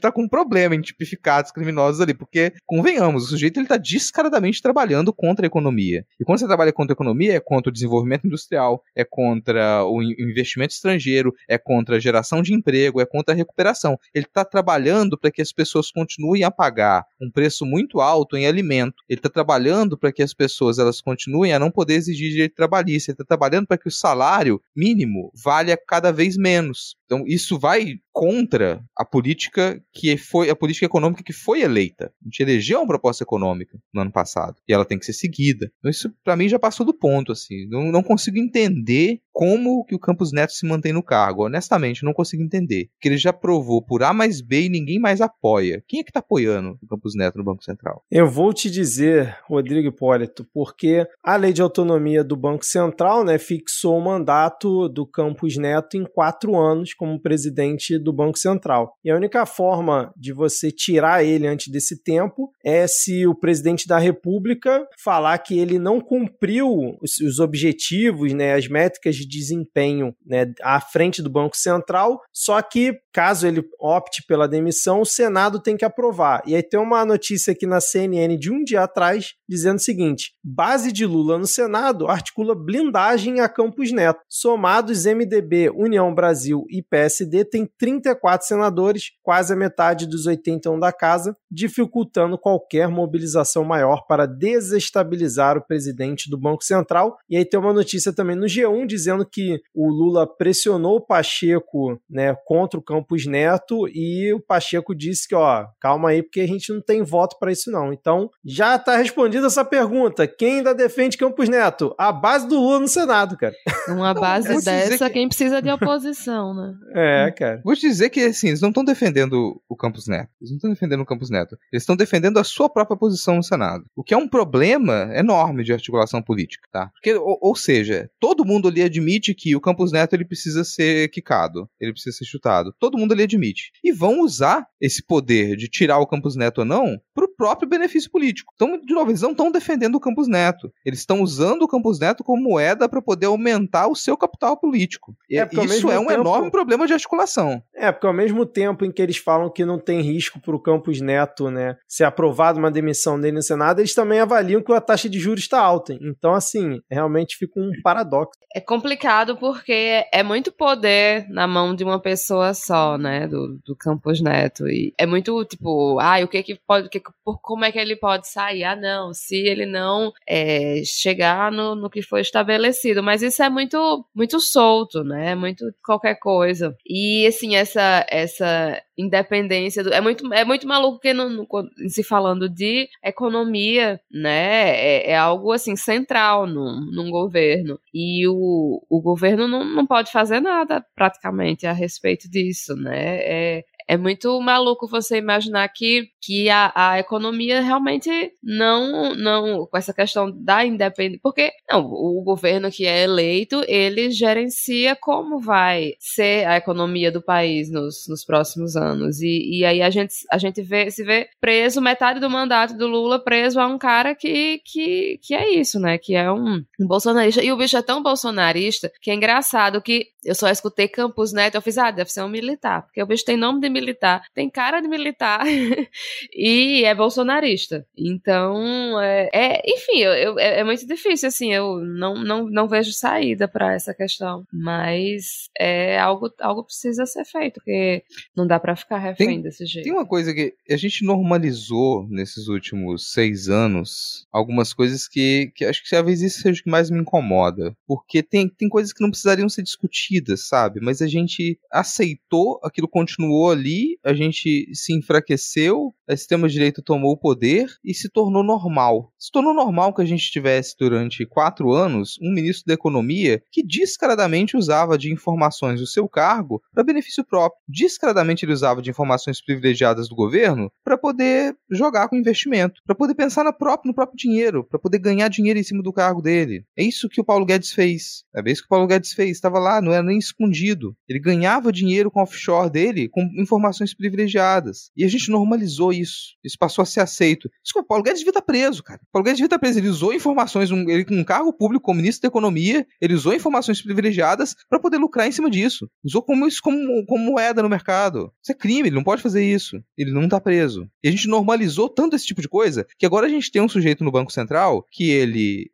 tá com um problema em tipificar os criminosos ali, porque, convenhamos, o sujeito ele está descaradamente trabalhando contra a economia. E quando você trabalha contra a economia, é contra o desenvolvimento industrial, é contra o investimento estrangeiro, é contra a geração de emprego, é contra a recuperação. Ele está trabalhando para que as pessoas continuem a pagar um preço muito alto em alimento. Ele está trabalhando para que as pessoas elas continuem a não poder exigir direito trabalhista. Ele está trabalhando para que o salário mínimo valha cada vez menos. Então isso vai contra a política que foi a política econômica que foi eleita. A gente elegeu uma proposta econômica no ano passado e ela tem que ser seguida. Então isso para mim já passou do ponto assim. Não, não consigo entender como que o Campos Neto se mantém no cargo. Honestamente, não consigo entender. Que ele já provou por A mais B e ninguém mais apoia. Quem é que tá apoiando o Campos Neto no Banco Central? Eu vou te dizer, Rodrigo Hipólito, porque a lei de autonomia do Banco Central né, fixou o mandato do Campos Neto em quatro anos como presidente do Banco Central. E a única forma de você tirar ele antes desse tempo é se o presidente da República falar que ele não cumpriu os, os objetivos, né, as métricas de desempenho né, à frente do Banco Central, só que caso ele opte pela demissão, o Senado tem que aprovar. E aí tem uma notícia aqui na CNN de um dia atrás dizendo o seguinte: base de Lula no Senado articula blindagem a Campos Neto. Somados MDB, União Brasil e PSD tem 34 senadores, quase a metade dos 81 da casa, dificultando qualquer mobilização maior para desestabilizar o presidente do Banco Central. E aí tem uma notícia também no G1 dizendo que o Lula pressionou o Pacheco né, contra o Campos Neto e o Pacheco disse que, ó, calma aí, porque a gente não tem voto para isso não. Então, já está respondida essa pergunta. Quem ainda defende Campos Neto? A base do Lula no Senado, cara. Uma base dessa, que... quem precisa de oposição, né? É, cara. Vou te dizer que, assim, eles não estão defendendo o Campos Neto. Eles não estão defendendo o Campos Neto. Eles estão defendendo a sua própria posição no Senado. O que é um problema enorme de articulação política, tá? Porque, ou, ou seja, todo mundo ali admite que o Campos Neto ele precisa ser quicado. Ele precisa ser chutado. Todo mundo ali admite. E vão usar esse poder de tirar o Campos Neto ou não pro próprio benefício político. Então, de novo, eles não estão defendendo o Campos Neto. Eles estão usando o Campos Neto como moeda para poder aumentar o seu capital político. É, isso é um tempo... enorme problema de articulação. É, porque ao mesmo tempo em que eles falam que não tem risco para o Campos Neto né, ser aprovado uma demissão dele no Senado, eles também avaliam que a taxa de juros está alta. Então, assim, realmente fica um paradoxo. É complicado porque é muito poder na mão de uma pessoa só, né, do, do Campos Neto. E é muito tipo, ah, o que que pode, que, como é que ele pode sair? Ah, não, se ele não é, chegar no, no que foi estabelecido. Mas isso é muito, muito solto, né? Muito qualquer coisa. E assim, essa, essa independência do, é muito é muito maluco que não, se falando de economia né é, é, algo assim central num, num governo. E o, o governo não, não pode fazer nada praticamente a respeito disso né. É, é muito maluco você imaginar que, que a, a economia realmente não, não, com essa questão da independência, porque não, o governo que é eleito, ele gerencia como vai ser a economia do país nos, nos próximos anos. E, e aí a gente, a gente vê, se vê preso, metade do mandato do Lula preso a um cara que, que, que é isso, né? Que é um, um bolsonarista. E o bicho é tão bolsonarista que é engraçado que eu só escutei Campos Neto, eu fiz, ah, deve ser um militar, porque o bicho tem nome de militar, tem cara de militar e é bolsonarista. Então, é, é enfim, eu, eu, é, é, muito difícil, assim, eu não, não, não vejo saída para essa questão, mas é algo, algo precisa ser feito, porque não dá para ficar refém tem, desse jeito. Tem uma coisa que a gente normalizou nesses últimos seis anos, algumas coisas que, que acho que talvez isso seja o que mais me incomoda, porque tem, tem coisas que não precisariam ser discutidas sabe? Mas a gente aceitou, aquilo continuou ali, a gente se enfraqueceu, a extrema-direita tomou o poder e se tornou normal. Se tornou normal que a gente tivesse durante quatro anos um ministro da Economia que descaradamente usava de informações do seu cargo para benefício próprio. Descaradamente ele usava de informações privilegiadas do governo para poder jogar com investimento, para poder pensar no próprio, no próprio dinheiro, para poder ganhar dinheiro em cima do cargo dele. É isso que o Paulo Guedes fez. É isso que o Paulo Guedes fez. Estava lá, não era nem escondido. Ele ganhava dinheiro com offshore dele com informações privilegiadas. E a gente normalizou isso. Isso passou a ser aceito. Desculpa, Paulo Guedes devia estar preso, cara. Paulo Guedes devia estar preso. Ele usou informações, um, ele com um cargo público como ministro da Economia, ele usou informações privilegiadas para poder lucrar em cima disso. Usou como isso como, como moeda no mercado. Isso é crime, ele não pode fazer isso. Ele não está preso. E a gente normalizou tanto esse tipo de coisa que agora a gente tem um sujeito no Banco Central que ele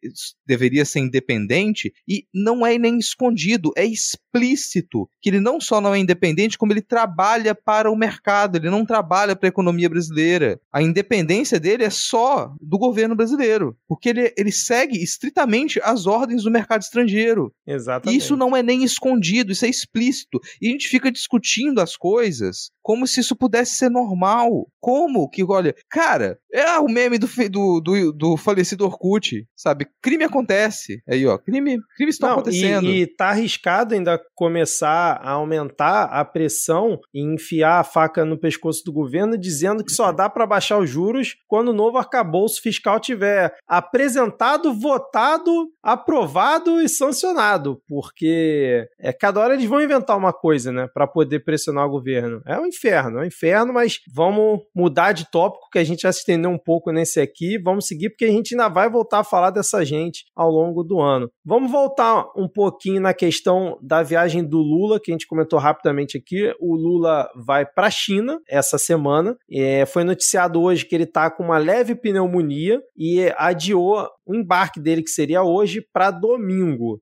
deveria ser independente e não é nem escondido, é explícito que ele não só não é independente, como ele trabalha para o mercado, ele não trabalha para a economia brasileira. A independência dele é só do governo brasileiro, porque ele, ele segue estritamente as ordens do mercado estrangeiro. Exatamente. Isso não é nem escondido, isso é explícito. E a gente fica discutindo as coisas como se isso pudesse ser normal. Como que, olha, cara, é o meme do, do, do, do falecido Orkut, sabe? Crime acontece. Aí, ó, crime, crimes estão acontecendo. E, e tá arriscado ainda começar a aumentar a pressão e enfiar a faca no pescoço do governo, dizendo que só dá para baixar os juros quando o novo arcabouço fiscal tiver apresentado, votado, aprovado e sancionado. Porque é, cada hora eles vão inventar uma coisa, né, para poder pressionar o governo. É um inferno, é um inferno, mas vamos mudar de tópico, que a gente já se estendeu um pouco nesse aqui, vamos seguir, porque a gente ainda vai voltar a falar dessa gente ao longo do ano. Vamos voltar um pouquinho na questão da viagem do Lula, que a gente comentou rapidamente aqui. O Lula vai para a China essa semana. É, foi noticiado hoje que ele está com uma leve pneumonia e adiou o embarque dele, que seria hoje, para domingo.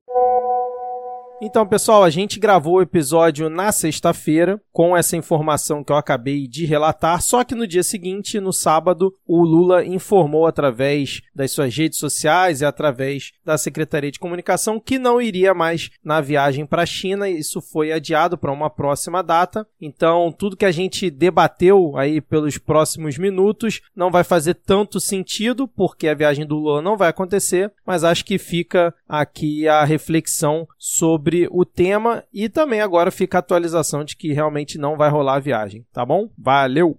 Então, pessoal, a gente gravou o episódio na sexta-feira com essa informação que eu acabei de relatar, só que no dia seguinte, no sábado, o Lula informou através das suas redes sociais e através da Secretaria de Comunicação que não iria mais na viagem para a China. Isso foi adiado para uma próxima data. Então, tudo que a gente debateu aí pelos próximos minutos não vai fazer tanto sentido, porque a viagem do Lula não vai acontecer, mas acho que fica aqui a reflexão sobre sobre o tema e também agora fica a atualização de que realmente não vai rolar a viagem, tá bom? Valeu!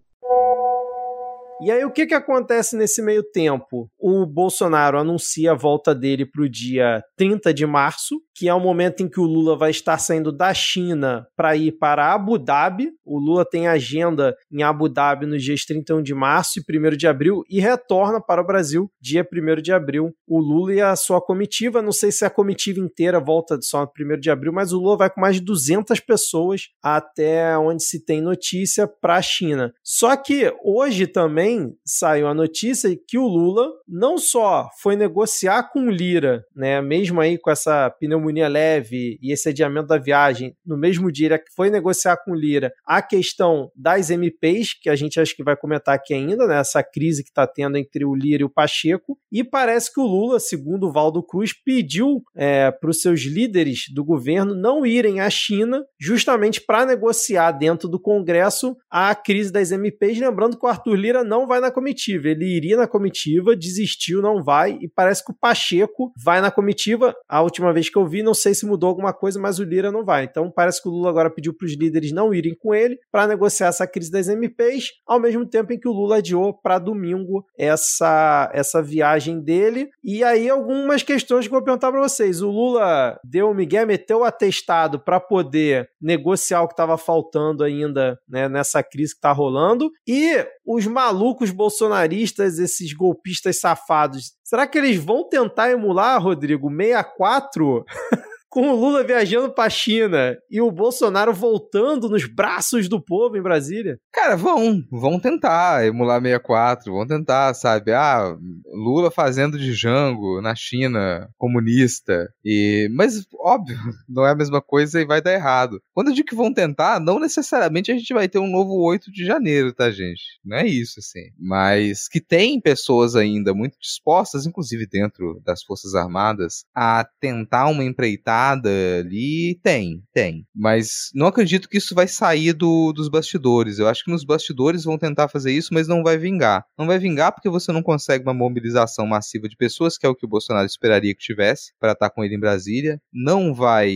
E aí, o que, que acontece nesse meio tempo? O Bolsonaro anuncia a volta dele para o dia 30 de março, que é o momento em que o Lula vai estar saindo da China para ir para Abu Dhabi. O Lula tem agenda em Abu Dhabi nos dias 31 de março e 1 de abril e retorna para o Brasil dia 1 de abril. O Lula e a sua comitiva, não sei se a comitiva inteira volta só no 1 de abril, mas o Lula vai com mais de 200 pessoas até onde se tem notícia para a China. Só que hoje também saiu a notícia que o Lula não só foi negociar com Lira, né, mesmo aí com essa pneumonia leve e esse adiamento da viagem, no mesmo dia foi negociar com Lira a questão das MPs, que a gente acho que vai comentar aqui ainda, né, essa crise que está tendo entre o Lira e o Pacheco, e parece que o Lula, segundo o Valdo Cruz, pediu é, para os seus líderes do governo não irem à China justamente para negociar dentro do Congresso a crise das MPs, lembrando que o Arthur Lira não vai na comitiva. Ele iria na comitiva, desistiu, não vai, e parece que o Pacheco vai na comitiva. A última vez que eu vi, não sei se mudou alguma coisa, mas o Lira não vai. Então parece que o Lula agora pediu para os líderes não irem com ele para negociar essa crise das MPs, ao mesmo tempo em que o Lula adiou para domingo essa, essa viagem dele. E aí algumas questões que eu vou perguntar para vocês. O Lula deu o Miguel, meteu o atestado para poder negociar o que estava faltando ainda né, nessa crise que está rolando. E os malucos bolsonaristas, esses golpistas safados, será que eles vão tentar emular, Rodrigo, 64? com o Lula viajando para a China e o Bolsonaro voltando nos braços do povo em Brasília? Cara, vão, vão tentar emular 64, vão tentar, sabe? Ah, Lula fazendo de Jango na China, comunista. E mas óbvio, não é a mesma coisa e vai dar errado. Quando eu digo que vão tentar, não necessariamente a gente vai ter um novo 8 de janeiro, tá, gente? Não é isso assim. Mas que tem pessoas ainda muito dispostas, inclusive dentro das Forças Armadas, a tentar uma empreitada ali, tem, tem. Mas não acredito que isso vai sair do, dos bastidores. Eu acho que nos bastidores vão tentar fazer isso, mas não vai vingar. Não vai vingar porque você não consegue uma mobilização massiva de pessoas, que é o que o Bolsonaro esperaria que tivesse, para estar com ele em Brasília. Não vai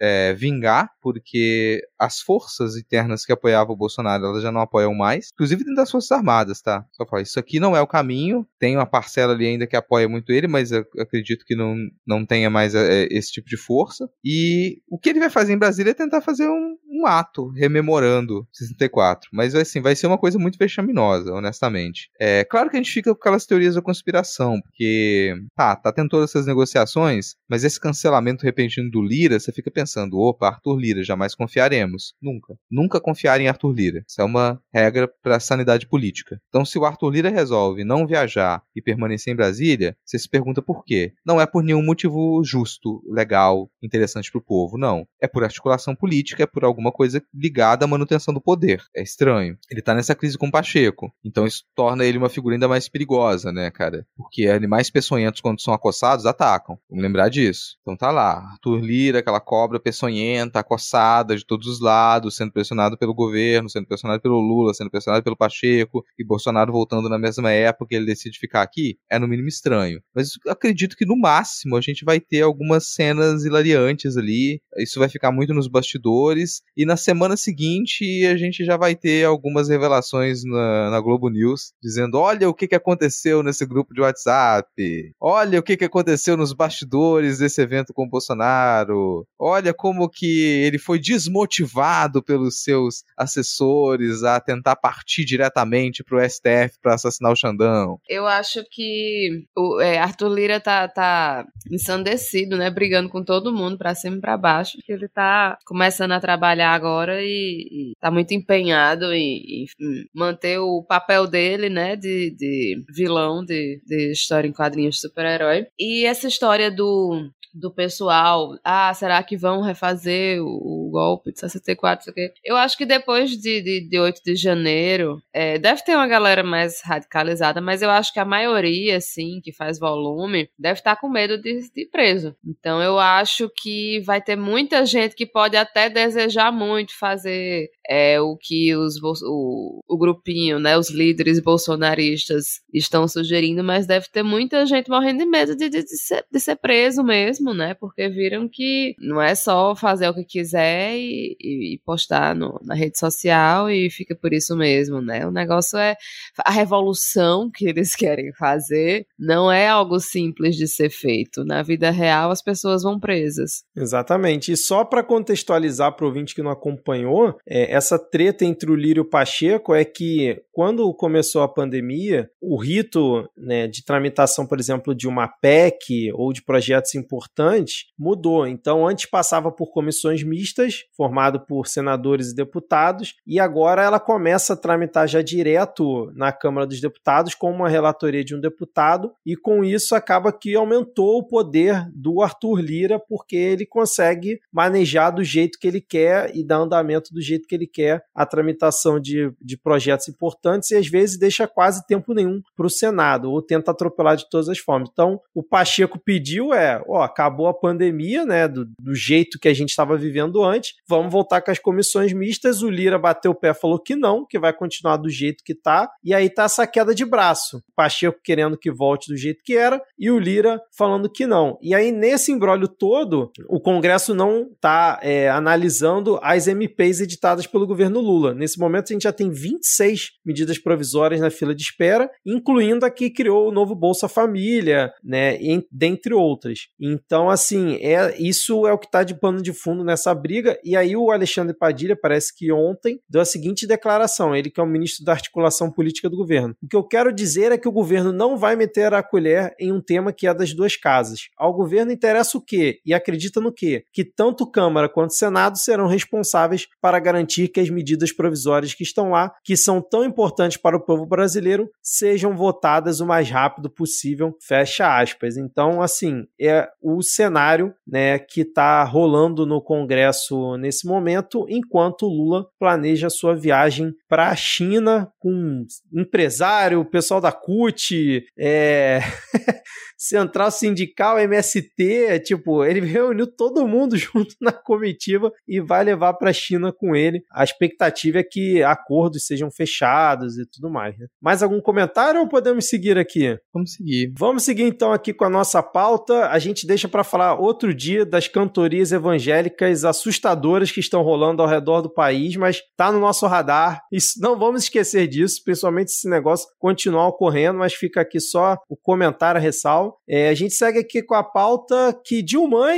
é, vingar, porque as forças internas que apoiavam o Bolsonaro, elas já não apoiam mais, inclusive dentro das Forças Armadas, tá? Só falar, isso aqui não é o caminho, tem uma parcela ali ainda que apoia muito ele, mas acredito que não, não tenha mais é, esse tipo de força força. E o que ele vai fazer em Brasília é tentar fazer um, um ato rememorando 64. Mas assim, vai ser uma coisa muito vexaminosa, honestamente. É claro que a gente fica com aquelas teorias da conspiração, porque tá, tá tendo todas essas negociações, mas esse cancelamento repentino do Lira, você fica pensando, opa, Arthur Lira, jamais confiaremos. Nunca. Nunca confiar em Arthur Lira. Isso é uma regra para sanidade política. Então, se o Arthur Lira resolve não viajar e permanecer em Brasília, você se pergunta por quê. Não é por nenhum motivo justo, legal, interessante para o povo, não. É por articulação política, é por alguma coisa ligada à manutenção do poder. É estranho. Ele tá nessa crise com o Pacheco. Então isso torna ele uma figura ainda mais perigosa, né, cara? Porque animais peçonhentos, quando são acossados, atacam. Vamos lembrar disso. Então tá lá, Arthur Lira, aquela cobra peçonhenta, acossada de todos os lados, sendo pressionado pelo governo, sendo pressionado pelo Lula, sendo pressionado pelo Pacheco, e Bolsonaro voltando na mesma época, ele decide ficar aqui. É no mínimo estranho. Mas acredito que no máximo a gente vai ter algumas cenas hilariantes ali. Isso vai ficar muito nos bastidores. E na semana seguinte a gente já vai ter algumas revelações na, na Globo News dizendo: olha o que, que aconteceu nesse grupo de WhatsApp. Olha o que, que aconteceu nos bastidores desse evento com o Bolsonaro. Olha como que ele foi desmotivado pelos seus assessores a tentar partir diretamente pro STF para assassinar o Xandão. Eu acho que o é, Arthur Lira tá, tá ensandecido, né? Brigando com todo mundo para cima e pra baixo, porque ele tá começando a trabalhar agora e, e tá muito empenhado em, em, manter o papel dele, né? De, de vilão de, de história em quadrinhos de super-herói. E essa história do do pessoal, ah, será que vão refazer o, o golpe de 64, sei o quê. Eu acho que depois de, de, de 8 de janeiro, é, deve ter uma galera mais radicalizada, mas eu acho que a maioria, assim, que faz volume, deve estar com medo de, de preso. Então eu acho que vai ter muita gente que pode até desejar muito fazer é, o que os, o, o grupinho, né, os líderes bolsonaristas estão sugerindo, mas deve ter muita gente morrendo de medo de, de, de, ser, de ser preso mesmo, né? Porque viram que não é só fazer o que quiser e, e postar no, na rede social e fica por isso mesmo, né? O negócio é a revolução que eles querem fazer não é algo simples de ser feito. Na vida real, as pessoas vão presas. Exatamente. E só para contextualizar para o ouvinte que não acompanhou, é, essa treta entre o Lírio e o Pacheco é que quando começou a pandemia, o rito né, de tramitação, por exemplo, de uma PEC ou de projetos importantes mudou. Então, antes passava por comissões mistas, formado por senadores e deputados, e agora ela começa a tramitar já direto na Câmara dos Deputados com uma relatoria de um deputado, e com isso acaba que aumentou o poder do Arthur Lira, porque ele consegue manejar do jeito que ele quer e dar andamento do jeito que ele quer a tramitação de, de projetos importantes e às vezes deixa quase tempo nenhum para o Senado, ou tenta atropelar de todas as formas. Então, o Pacheco pediu é, ó, acabou a pandemia, né, do, do jeito que a gente estava vivendo antes, vamos voltar com as comissões mistas. O Lira bateu o pé, falou que não, que vai continuar do jeito que tá, e aí tá essa queda de braço. O Pacheco querendo que volte do jeito que era, e o Lira falando que não. E aí, nesse embrólio todo, o Congresso não tá é, analisando as MPs editadas pelo governo Lula. Nesse momento, a gente já tem 26 medidas provisórias na fila de espera, incluindo a que criou o novo Bolsa Família, né, dentre outras. Então, assim, é isso é o que está de pano de fundo nessa briga. E aí o Alexandre Padilha, parece que ontem, deu a seguinte declaração, ele que é o ministro da articulação política do governo. O que eu quero dizer é que o governo não vai meter a colher em um tema que é das duas casas. Ao governo interessa o quê? E acredita no quê? Que tanto Câmara quanto Senado serão responsáveis para garantir que as medidas provisórias que estão lá, que são tão importantes para o povo brasileiro, sejam votadas o mais rápido possível. Fecha aspas. Então, assim, é o cenário né, que está rolando no Congresso nesse momento, enquanto Lula planeja sua viagem para a China com empresário, pessoal da CUT, é... Central Sindical, MST, tipo, ele reuniu todo mundo junto na comitiva e vai levar para a China com ele a expectativa é que acordos sejam fechados e tudo mais. Né? Mais algum comentário ou podemos seguir aqui? Vamos seguir. Vamos seguir então aqui com a nossa pauta. A gente deixa para falar outro dia das cantorias evangélicas assustadoras que estão rolando ao redor do país, mas tá no nosso radar. E não vamos esquecer disso, principalmente se esse negócio continuar ocorrendo, mas fica aqui só o comentário, a ressal. É, a gente segue aqui com a pauta que Dilma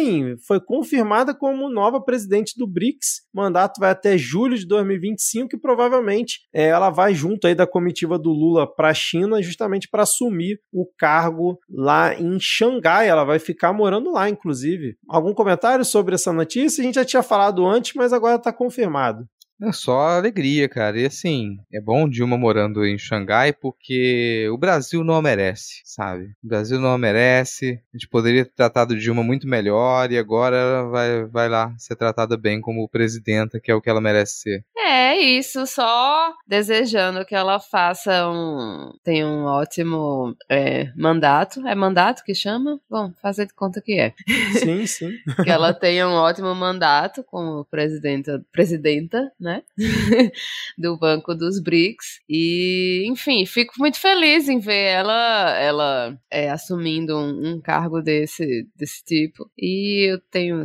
foi confirmada como nova presidente do BRICS. O mandato vai até julho de 2025 e provavelmente é, ela vai junto aí da comitiva do Lula para a China justamente para assumir o cargo lá em Xangai. Ela vai ficar morando lá, inclusive. Algum comentário sobre essa notícia? A gente já tinha falado antes, mas agora está confirmado. É só alegria, cara. E assim, é bom Dilma morando em Xangai porque o Brasil não a merece, sabe? O Brasil não a merece. A gente poderia ter tratado Dilma muito melhor e agora ela vai, vai lá ser tratada bem como presidenta, que é o que ela merece ser. É isso, só desejando que ela faça um. tenha um ótimo é, mandato. É mandato que chama? Bom, fazer de conta que é. Sim, sim. que ela tenha um ótimo mandato como presidenta, presidenta, né? Né? do Banco dos BRICS. E, enfim, fico muito feliz em ver ela, ela é, assumindo um, um, cargo desse, desse tipo. E eu tenho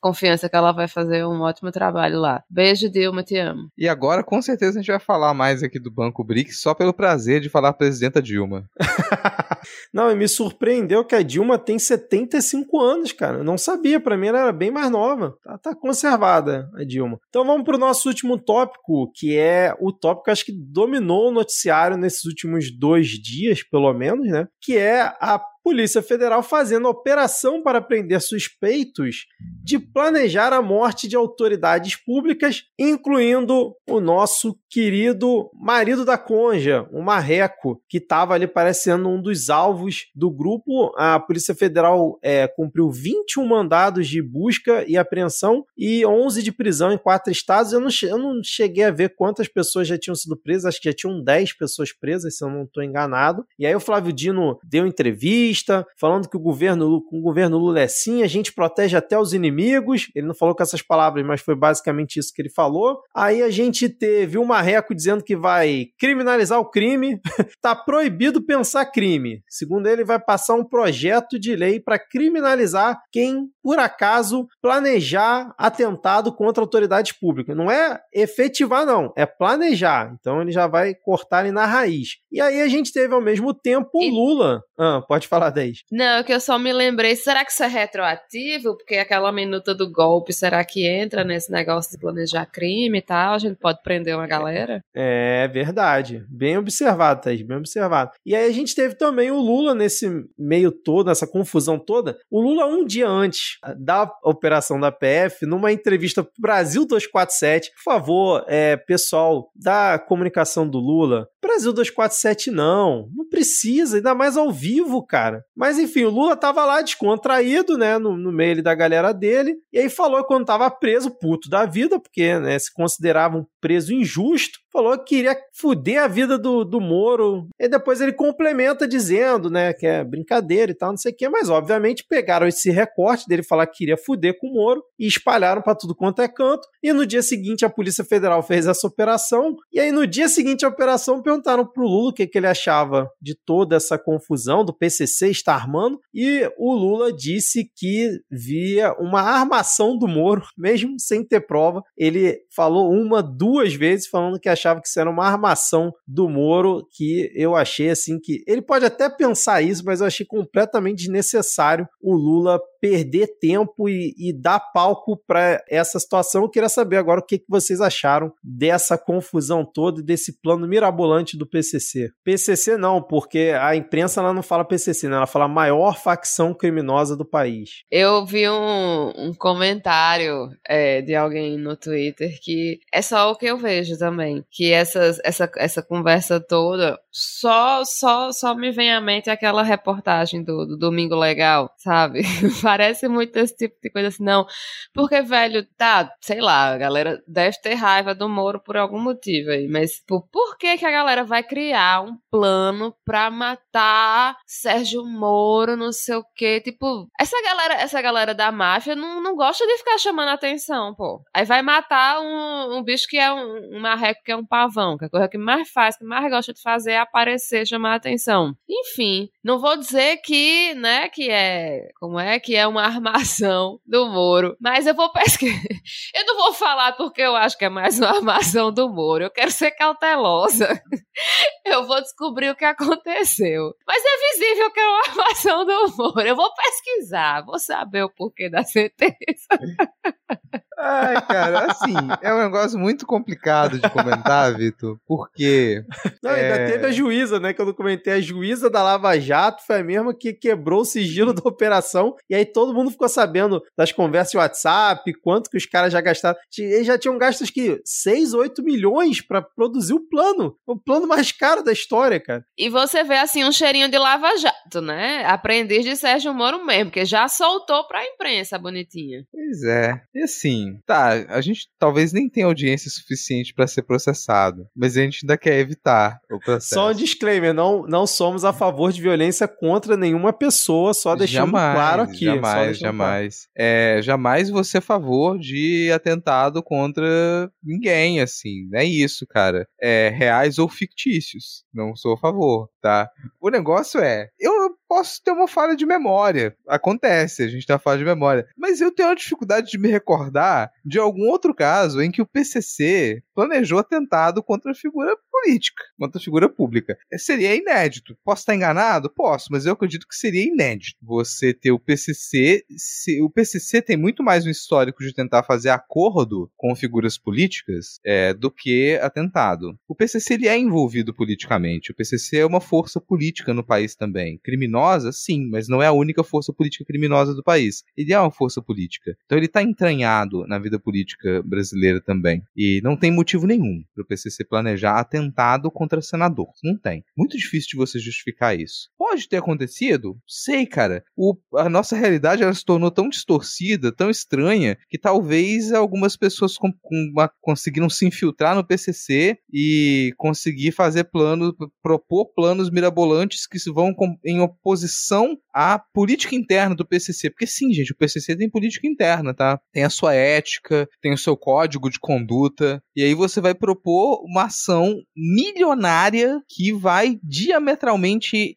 confiança que ela vai fazer um ótimo trabalho lá. Beijo, Dilma, te amo. E agora, com certeza, a gente vai falar mais aqui do Banco BRICS só pelo prazer de falar a presidenta Dilma. Não, e me surpreendeu que a Dilma tem 75 anos, cara. Eu não sabia, para mim ela era bem mais nova. Tá, tá conservada a Dilma. Então vamos pro nosso último tópico, que é o tópico acho que dominou o noticiário nesses últimos dois dias, pelo menos, né? Que é a Polícia Federal fazendo operação para prender suspeitos de planejar a morte de autoridades públicas, incluindo o nosso querido marido da Conja, o Marreco, que estava ali parecendo um dos alvos do grupo. A Polícia Federal é, cumpriu 21 mandados de busca e apreensão e 11 de prisão em quatro estados. Eu não, eu não cheguei a ver quantas pessoas já tinham sido presas, acho que já tinham 10 pessoas presas, se eu não estou enganado. E aí o Flávio Dino deu entrevista falando que o governo, o governo Lula é sim, a gente protege até os inimigos. Ele não falou com essas palavras, mas foi basicamente isso que ele falou. Aí a gente teve o Marreco dizendo que vai criminalizar o crime. tá proibido pensar crime. Segundo ele, vai passar um projeto de lei para criminalizar quem, por acaso, planejar atentado contra autoridades públicas. Não é efetivar, não, é planejar. Então ele já vai cortar ele na raiz. E aí a gente teve ao mesmo tempo o Lula. Ah, pode falar falar, 10. Não, que eu só me lembrei, será que isso é retroativo? Porque aquela minuta do golpe, será que entra nesse negócio de planejar crime e tal? A gente pode prender uma galera? É verdade. Bem observado, Thaís, bem observado. E aí a gente teve também o Lula nesse meio todo, nessa confusão toda. O Lula, um dia antes da operação da PF, numa entrevista pro Brasil 247, por favor, é, pessoal da comunicação do Lula, Brasil 247 não, não precisa, ainda mais ao vivo, cara cara. Mas enfim, o Lula tava lá descontraído, né, no, no meio da galera dele, e aí falou quando tava preso, puto da vida, porque, né, se considerava um preso injusto, falou que queria fuder a vida do, do Moro. E depois ele complementa dizendo, né, que é brincadeira e tal, não sei o quê, mas obviamente pegaram esse recorte dele falar que queria fuder com o Moro e espalharam para tudo quanto é canto. E no dia seguinte a Polícia Federal fez essa operação, e aí no dia seguinte a operação perguntaram pro Lula o que, que ele achava de toda essa confusão do PCC estar armando, e o Lula disse que via uma armação do Moro, mesmo sem ter prova. Ele falou uma, duas vezes falando que achava achava que isso era uma armação do Moro, que eu achei assim que. Ele pode até pensar isso, mas eu achei completamente desnecessário o Lula perder tempo e, e dar palco para essa situação. Eu queria saber agora o que, que vocês acharam dessa confusão toda e desse plano mirabolante do PCC. PCC não, porque a imprensa ela não fala PCC, né? ela fala maior facção criminosa do país. Eu vi um, um comentário é, de alguém no Twitter que é só o que eu vejo também, que essa, essa, essa conversa toda só, só, só me vem à mente aquela reportagem do, do Domingo Legal, sabe? parece muito esse tipo de coisa assim, não. Porque, velho, tá, sei lá, a galera deve ter raiva do Moro por algum motivo aí, mas por, por que que a galera vai criar um plano pra matar Sérgio Moro, não sei o quê? Tipo, essa galera, essa galera da máfia não, não gosta de ficar chamando atenção, pô. Aí vai matar um, um bicho que é um, um marreco, que é um pavão, que é a coisa que mais faz, que mais gosta de fazer é aparecer, chamar atenção. Enfim, não vou dizer que, né, que é, como é, que é uma armação do Moro, mas eu vou pesquisar. Eu não vou falar porque eu acho que é mais uma armação do Moro. Eu quero ser cautelosa. Eu vou descobrir o que aconteceu. Mas é visível que é uma armação do Moro. Eu vou pesquisar, vou saber o porquê da sentença. Ai, cara, assim, é um negócio muito complicado de comentar, Vitor, porque. Não, ainda é... teve a juíza, né? Que eu comentei, a juíza da Lava Jato foi a mesma que quebrou o sigilo da operação, e aí todo mundo ficou sabendo das conversas de WhatsApp, quanto que os caras já gastaram. Eles já tinham gasto, acho que 6, 8 milhões para produzir o plano. O plano mais caro da história, cara. E você vê, assim, um cheirinho de Lava Jato, né? Aprendiz de Sérgio Moro mesmo, que já soltou pra imprensa, bonitinha. Pois é. E assim, tá, a gente talvez nem tenha audiência suficiente para ser processado, mas a gente ainda quer evitar o processo. Só um disclaimer, não, não somos a favor de violência contra nenhuma pessoa, só deixando jamais, claro aqui. Jamais, jamais. É, jamais você a favor de atentado contra ninguém, assim, não é isso, cara. É reais ou fictícios, não sou a favor, tá? O negócio é, eu posso ter uma falha de memória. Acontece, a gente tem uma falha de memória. Mas eu tenho uma dificuldade de me recordar de algum outro caso em que o PCC planejou atentado contra a figura política, contra a figura pública. É, seria inédito. Posso estar enganado? Posso, mas eu acredito que seria inédito você ter o PCC. Se, o PCC tem muito mais um histórico de tentar fazer acordo com figuras políticas é, do que atentado. O PCC ele é envolvido politicamente. O PCC é uma força política no país também. Criminosa, sim, mas não é a única força política criminosa do país. Ele é uma força política. Então ele está entranhado na vida política brasileira também. E não tem motivo nenhum para o PCC planejar atentado contra senador. Não tem. Muito difícil de você justificar isso. Pode ter acontecido? Sei, cara. O, a nossa realidade ela se tornou tão distorcida, tão estranha, que talvez algumas pessoas com, com uma, conseguiram se infiltrar no PCC e conseguir fazer planos, propor planos mirabolantes que vão com, em oposição à política interna do PCC. Porque sim, gente, o PCC tem política interna, tá? Tem a sua ética, tem o seu código de conduta, e aí você vai propor uma ação milionária que vai diametralmente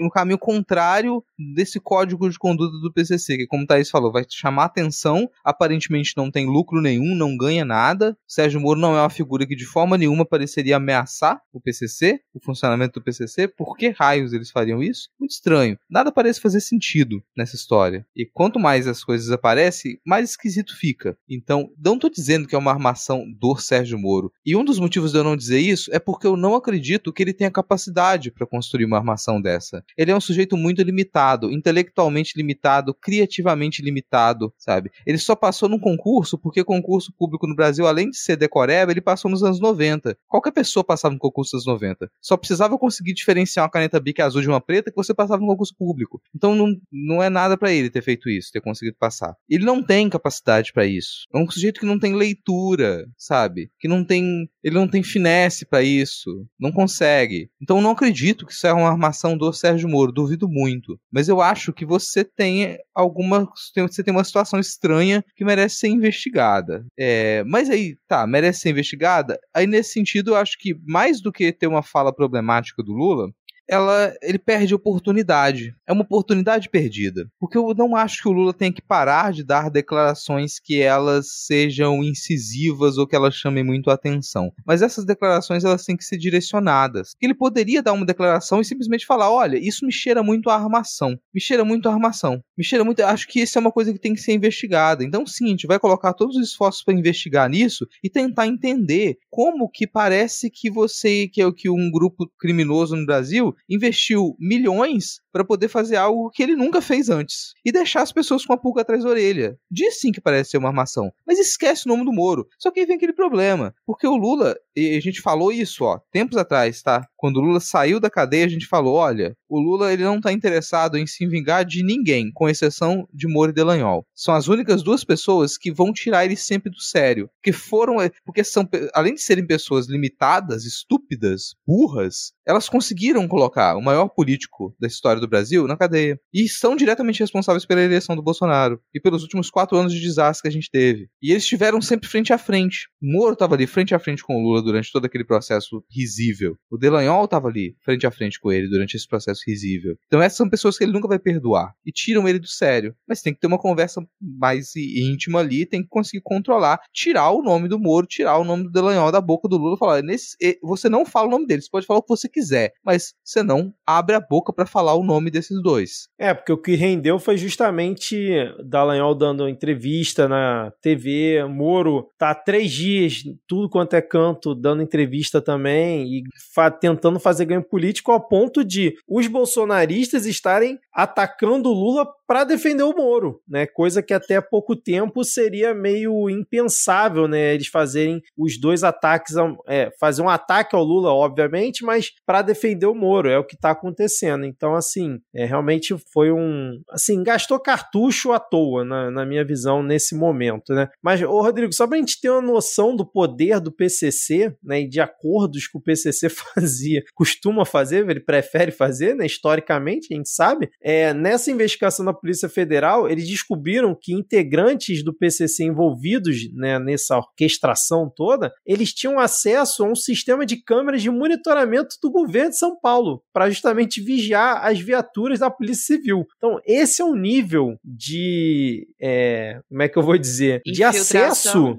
no caminho contrário desse código de conduta do PCC, que como o Thaís falou, vai chamar atenção, aparentemente não tem lucro nenhum, não ganha nada. Sérgio Moro não é uma figura que de forma nenhuma pareceria ameaçar o PCC, o funcionamento do PCC. Por que raios eles fariam isso? Muito estranho. Nada parece fazer sentido nessa história. E quanto mais as coisas aparecem, mais esquisito fica. Então, não tô dizendo que é uma armação do Sérgio Moro. E um dos motivos de eu não dizer isso é porque eu não acredito que ele tenha capacidade para construir uma armação dessa. Ele é um sujeito muito limitado, intelectualmente limitado, criativamente limitado, sabe? Ele só passou num concurso porque concurso público no Brasil, além de ser decoreba, ele passou nos anos 90. Qualquer pessoa passava no concurso dos 90. Só precisava conseguir diferenciar uma caneta Bic azul de uma preta que você passava no concurso público. Então não, não é nada para ele ter feito isso, ter conseguido passar. Ele não tem capacidade para isso. É um sujeito que não tem leitura, sabe? Que não tem, ele não tem finesse para isso, não consegue. Então não acredito que isso é uma armação do Sérgio Moro, duvido muito. Mas eu acho que você tem alguma, você tem uma situação estranha que merece ser investigada. É, mas aí, tá, merece ser investigada. Aí nesse sentido eu acho que mais do que ter uma fala problemática do Lula, ela, ele perde oportunidade. É uma oportunidade perdida. Porque eu não acho que o Lula tenha que parar de dar declarações que elas sejam incisivas ou que elas chamem muito a atenção. Mas essas declarações elas têm que ser direcionadas. Ele poderia dar uma declaração e simplesmente falar: olha, isso me cheira muito a armação. Me cheira muito a armação. Me cheira muito. Acho que isso é uma coisa que tem que ser investigada. Então, sim, a gente vai colocar todos os esforços para investigar nisso e tentar entender como que parece que você, que é que um grupo criminoso no Brasil Investiu milhões para poder fazer algo que ele nunca fez antes e deixar as pessoas com a pulga atrás da orelha. Diz sim que parece ser uma armação, mas esquece o nome do Moro. Só que aí vem aquele problema, porque o Lula, e a gente falou isso, ó, tempos atrás, tá? Quando o Lula saiu da cadeia, a gente falou, olha, o Lula ele não tá interessado em se vingar de ninguém, com exceção de Moro e Delanhol. São as únicas duas pessoas que vão tirar ele sempre do sério, que foram, porque são além de serem pessoas limitadas, estúpidas, burras, elas conseguiram colocar o maior político da história do Brasil na cadeia. E são diretamente responsáveis pela eleição do Bolsonaro e pelos últimos quatro anos de desastre que a gente teve. E eles estiveram sempre frente a frente. Moro estava ali frente a frente com o Lula durante todo aquele processo risível. O Delanhol estava ali frente a frente com ele durante esse processo risível. Então essas são pessoas que ele nunca vai perdoar e tiram ele do sério. Mas tem que ter uma conversa mais íntima ali, tem que conseguir controlar, tirar o nome do Moro, tirar o nome do Delanhol da boca do Lula, falar, nesse, você não fala o nome dele, você pode falar o que você quiser, mas você não abre a boca para falar o nome desses dois. É, porque o que rendeu foi justamente Dallagnol dando entrevista na TV, Moro tá há três dias, tudo quanto é canto, dando entrevista também e fa tentando fazer ganho político ao ponto de os bolsonaristas estarem atacando o Lula para defender o Moro, né? Coisa que até pouco tempo seria meio impensável, né? Eles fazerem os dois ataques, é, fazer um ataque ao Lula, obviamente, mas para defender o Moro é o que está acontecendo. Então, assim, é, realmente foi um, assim, gastou cartucho à toa na, na minha visão nesse momento, né? Mas, ô Rodrigo, só para a gente ter uma noção do poder do PCC, né? E de acordos que o PCC fazia, costuma fazer, ele prefere fazer, né? Historicamente, a gente sabe. É, nessa investigação da Polícia Federal, eles descobriram que integrantes do PCC envolvidos né, nessa orquestração toda, eles tinham acesso a um sistema de câmeras de monitoramento do governo de São Paulo, para justamente vigiar as viaturas da Polícia Civil. Então, esse é um nível de. É, como é que eu vou dizer? De acesso,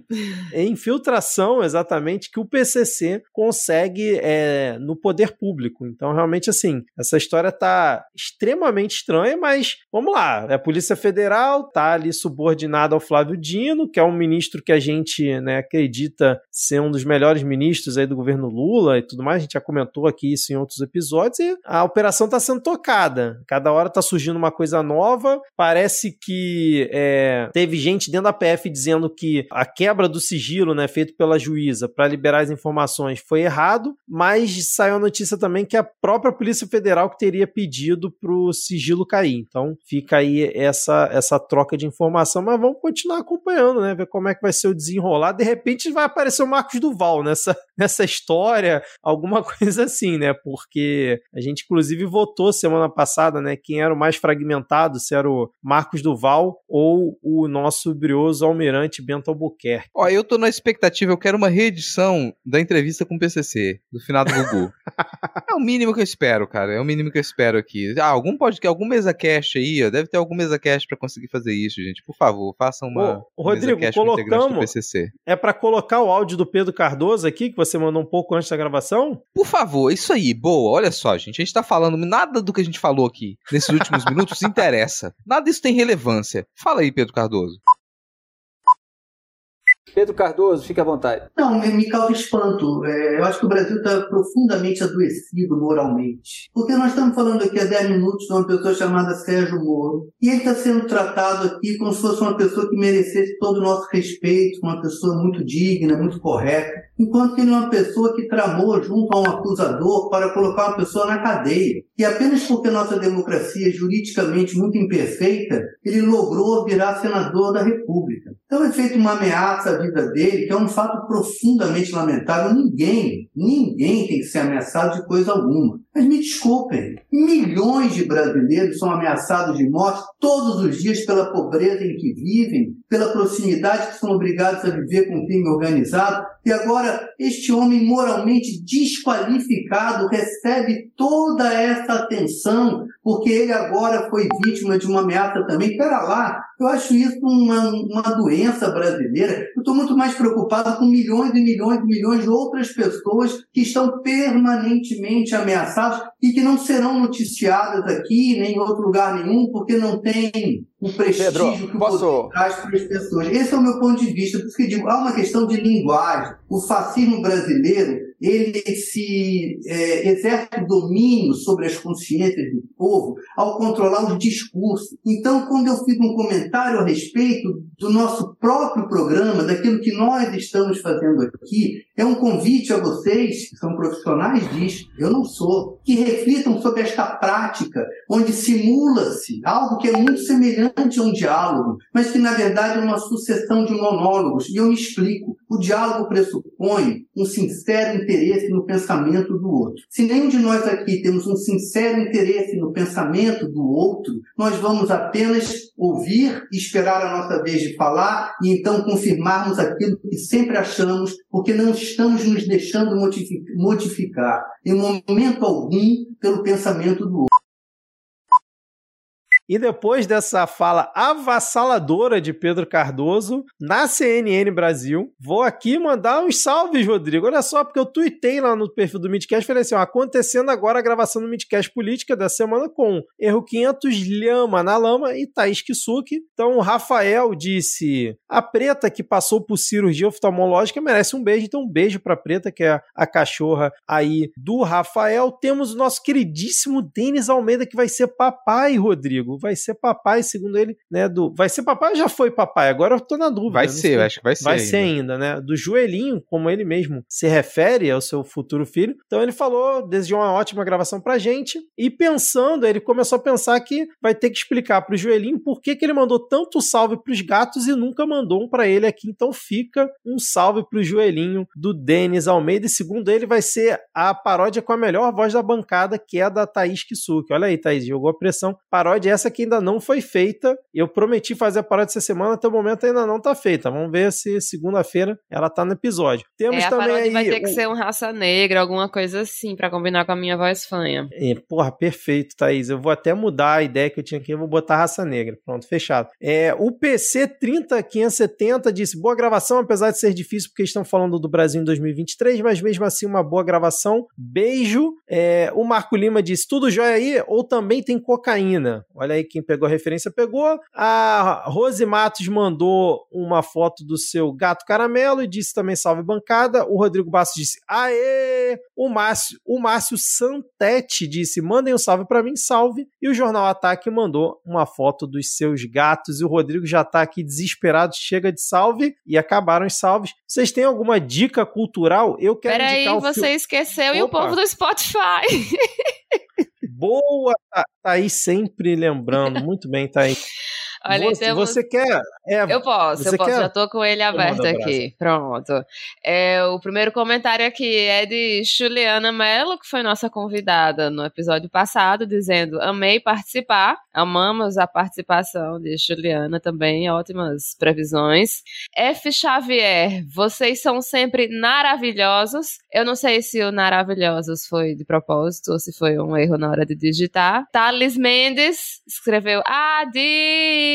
infiltração, exatamente, que o PCC consegue é, no poder público. Então, realmente, assim, essa história está extremamente estranha, mas vamos lá é a Polícia Federal tá ali subordinada ao Flávio Dino, que é um ministro que a gente né, acredita ser um dos melhores ministros aí do governo Lula e tudo mais. A gente já comentou aqui isso em outros episódios e a operação está sendo tocada. Cada hora está surgindo uma coisa nova. Parece que é, teve gente dentro da PF dizendo que a quebra do sigilo, né, feito pela juíza para liberar as informações foi errado, mas saiu a notícia também que a própria Polícia Federal que teria pedido para o sigilo cair. Então fica fica aí essa, essa troca de informação, mas vamos continuar acompanhando, né? Ver como é que vai ser o desenrolar. De repente vai aparecer o Marcos Duval nessa, nessa história, alguma coisa assim, né? Porque a gente, inclusive, votou semana passada, né? Quem era o mais fragmentado, se era o Marcos Duval ou o nosso brioso almirante Bento Albuquerque. Ó, eu tô na expectativa, eu quero uma reedição da entrevista com o PCC, do final do Gugu. é o mínimo que eu espero, cara. É o mínimo que eu espero aqui. Ah, algum podcast, algum mesa cast aí, ó, deve ter algum mesa cast para conseguir fazer isso, gente. Por favor, façam uma Ô, Rodrigo, colocamos PCC. É para colocar o áudio do Pedro Cardoso aqui que você mandou um pouco antes da gravação? Por favor, isso aí, boa. Olha só, gente, a gente tá falando nada do que a gente falou aqui nesses últimos minutos interessa. Nada disso tem relevância. Fala aí, Pedro Cardoso. Pedro Cardoso, fique à vontade. Não, me causa espanto. É, eu acho que o Brasil está profundamente adoecido moralmente. Porque nós estamos falando aqui há 10 minutos de uma pessoa chamada Sérgio Moro, e ele está sendo tratado aqui como se fosse uma pessoa que merecesse todo o nosso respeito, uma pessoa muito digna, muito correta, enquanto que ele é uma pessoa que tramou junto a um acusador para colocar uma pessoa na cadeia. E apenas porque nossa democracia é juridicamente muito imperfeita, ele logrou virar senador da República. Então é feita uma ameaça vida dele, que é um fato profundamente lamentável. Ninguém, ninguém tem que ser ameaçado de coisa alguma. Mas me desculpem, milhões de brasileiros são ameaçados de morte todos os dias pela pobreza em que vivem, pela proximidade que são obrigados a viver com o crime organizado. E agora, este homem moralmente desqualificado recebe toda essa atenção, porque ele agora foi vítima de uma ameaça também. Pera lá, eu acho isso uma, uma doença brasileira. Eu estou muito mais preocupado com milhões e milhões e milhões de outras pessoas que estão permanentemente ameaçadas e e que não serão noticiadas aqui nem em outro lugar nenhum, porque não tem o prestígio Pedro, que o posso... poder traz para as pessoas. Esse é o meu ponto de vista. Por isso que digo, há uma questão de linguagem. O fascismo brasileiro ele se é, exerce o domínio sobre as consciências do povo ao controlar os discursos. Então, quando eu fiz um comentário a respeito do nosso próprio programa, daquilo que nós estamos fazendo aqui, é um convite a vocês, que são profissionais disso, eu não sou, que reflitam sobre esta prática, onde simula-se algo que é muito semelhante a um diálogo, mas que na verdade é uma sucessão de monólogos. E eu me explico. O diálogo pressupõe um sincero interesse no pensamento do outro. Se nenhum de nós aqui temos um sincero interesse no pensamento do outro, nós vamos apenas ouvir esperar a nossa vez de falar e então confirmarmos aquilo que sempre achamos, porque não estamos nos deixando modificar em momento algum pelo pensamento do outro. E depois dessa fala avassaladora de Pedro Cardoso na CNN Brasil, vou aqui mandar uns salves, Rodrigo. Olha só, porque eu tuitei lá no perfil do Midcast, falei assim, ó, acontecendo agora a gravação do Midcast Política da semana com Erro 500, Lhama na Lama e Thaís Kisuki. Então, o Rafael disse, a Preta que passou por cirurgia oftalmológica merece um beijo, então um beijo pra Preta, que é a cachorra aí do Rafael. Temos o nosso queridíssimo Denis Almeida, que vai ser papai, Rodrigo vai ser papai, segundo ele, né? Do, vai ser papai ou já foi papai? Agora eu tô na dúvida. Vai ser, acho que vai ser. Vai ainda. ser ainda, né? Do joelhinho, como ele mesmo se refere ao seu futuro filho. Então ele falou, desejou uma ótima gravação pra gente. E pensando, ele começou a pensar que vai ter que explicar pro joelhinho por que, que ele mandou tanto salve pros gatos e nunca mandou um pra ele aqui. Então fica um salve pro joelhinho do Denis Almeida. E segundo ele, vai ser a paródia com a melhor voz da bancada, que é a da Thaís Kisuki. Olha aí, Thaís, jogou a pressão. Paródia essa essa que ainda não foi feita. Eu prometi fazer a parada essa semana, até o momento ainda não tá feita. Vamos ver se segunda-feira ela tá no episódio. Temos é, também aí. Vai ter que ser um raça negra, alguma coisa assim, para combinar com a minha voz fanha. É, porra, perfeito, Thaís. Eu vou até mudar a ideia que eu tinha aqui, eu vou botar raça negra. Pronto, fechado. É, o PC 30570 disse: boa gravação, apesar de ser difícil, porque estão falando do Brasil em 2023, mas mesmo assim, uma boa gravação. Beijo. É, o Marco Lima disse: tudo jóia aí? Ou também tem cocaína? Olha aí quem pegou a referência pegou. A Rose Matos mandou uma foto do seu gato caramelo e disse também salve bancada. O Rodrigo Bastos disse aê! O Márcio, o Márcio Santete disse mandem um salve para mim, salve. E o Jornal Ataque mandou uma foto dos seus gatos. E o Rodrigo já tá aqui desesperado, chega de salve e acabaram os salves. Vocês têm alguma dica cultural? Eu quero Peraí, indicar você filme... esqueceu Opa. e o povo do Spotify. Boa, Thaís sempre lembrando. Muito bem, Thaís. Olha, você, temos... você quer. É, eu posso, eu posso. Quer? Já tô com ele aberto aqui. Pronto. É, o primeiro comentário aqui é de Juliana Mello, que foi nossa convidada no episódio passado, dizendo: Amei participar. Amamos a participação de Juliana também. Ótimas previsões. F. Xavier, vocês são sempre maravilhosos. Eu não sei se o maravilhosos foi de propósito ou se foi um erro na hora de digitar. Thales Mendes escreveu Adi!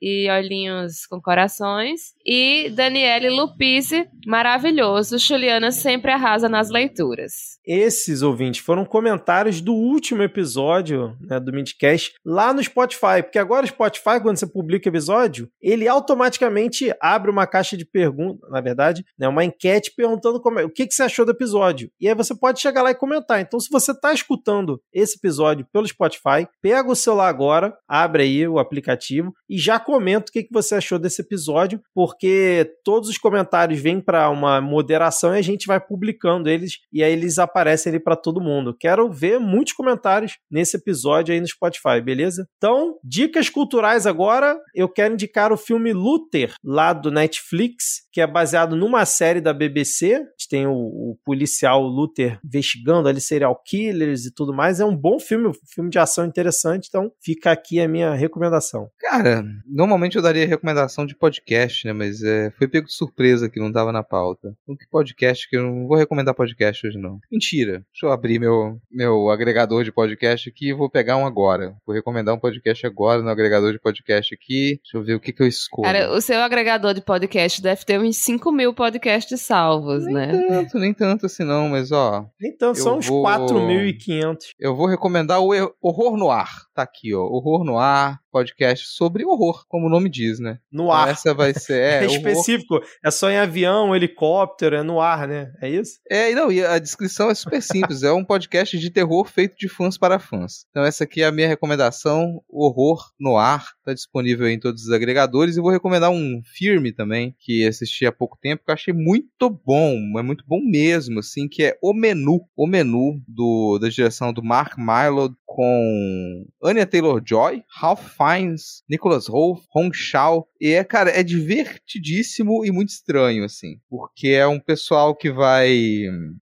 E olhinhos com corações. E Daniele Lupise, maravilhoso. Juliana sempre arrasa nas leituras. Esses ouvintes foram comentários do último episódio né, do Midcast lá no Spotify, porque agora o Spotify, quando você publica o episódio, ele automaticamente abre uma caixa de perguntas, na verdade, né, uma enquete perguntando como é, o que, que você achou do episódio. E aí você pode chegar lá e comentar. Então, se você está escutando esse episódio pelo Spotify, pega o celular agora, abre aí o aplicativo e já comenta o que, que você achou desse episódio, porque todos os comentários vêm para uma moderação e a gente vai publicando eles e aí eles aparecem ali para todo mundo. Quero ver muitos comentários nesse episódio aí no Spotify, beleza? Então, dicas culturais agora. Eu quero indicar o filme Luther, lá do Netflix, que é baseado numa série da BBC. A gente tem o, o policial Luther investigando ali serial killers e tudo mais. É um bom filme, um filme de ação interessante. Então, fica aqui a minha recomendação. Cara, normalmente eu daria recomendação de podcast, né? Mas é, foi pego de surpresa que não tava na pauta. Então, que podcast que eu não vou recomendar podcast hoje, não. Mentira. Deixa eu abrir meu, meu agregador de podcast aqui e vou pegar um agora. Vou recomendar um podcast agora no agregador de podcast aqui. Deixa eu ver o que, que eu escolho. Cara, o seu agregador de podcast deve ter uns 5 mil podcasts salvos, nem né? Nem tanto, nem tanto assim não, mas ó. Então, são uns vou... 4.500. Eu vou recomendar o Horror no Ar. Tá aqui, ó. Horror no Ar, podcast sobre horror, como o nome diz, né? No ar. Então, essa vai ser. É, é específico. É só em avião, helicóptero, é no ar, né? É isso? É, não, e a descrição é super simples. é um podcast de terror feito de fãs para fãs. Então, essa aqui é a minha recomendação: Horror no Ar. Tá disponível em todos os agregadores. E vou recomendar um filme também, que assisti há pouco tempo, que eu achei muito bom. É muito bom mesmo, assim, que é O Menu. O Menu, do, da direção do Mark Mylod, com Anya Taylor-Joy, Ralph Fiennes, Nicholas Hoult, Hong Shao. E é, cara, é divertidíssimo e muito estranho, assim. Porque é um pessoal que vai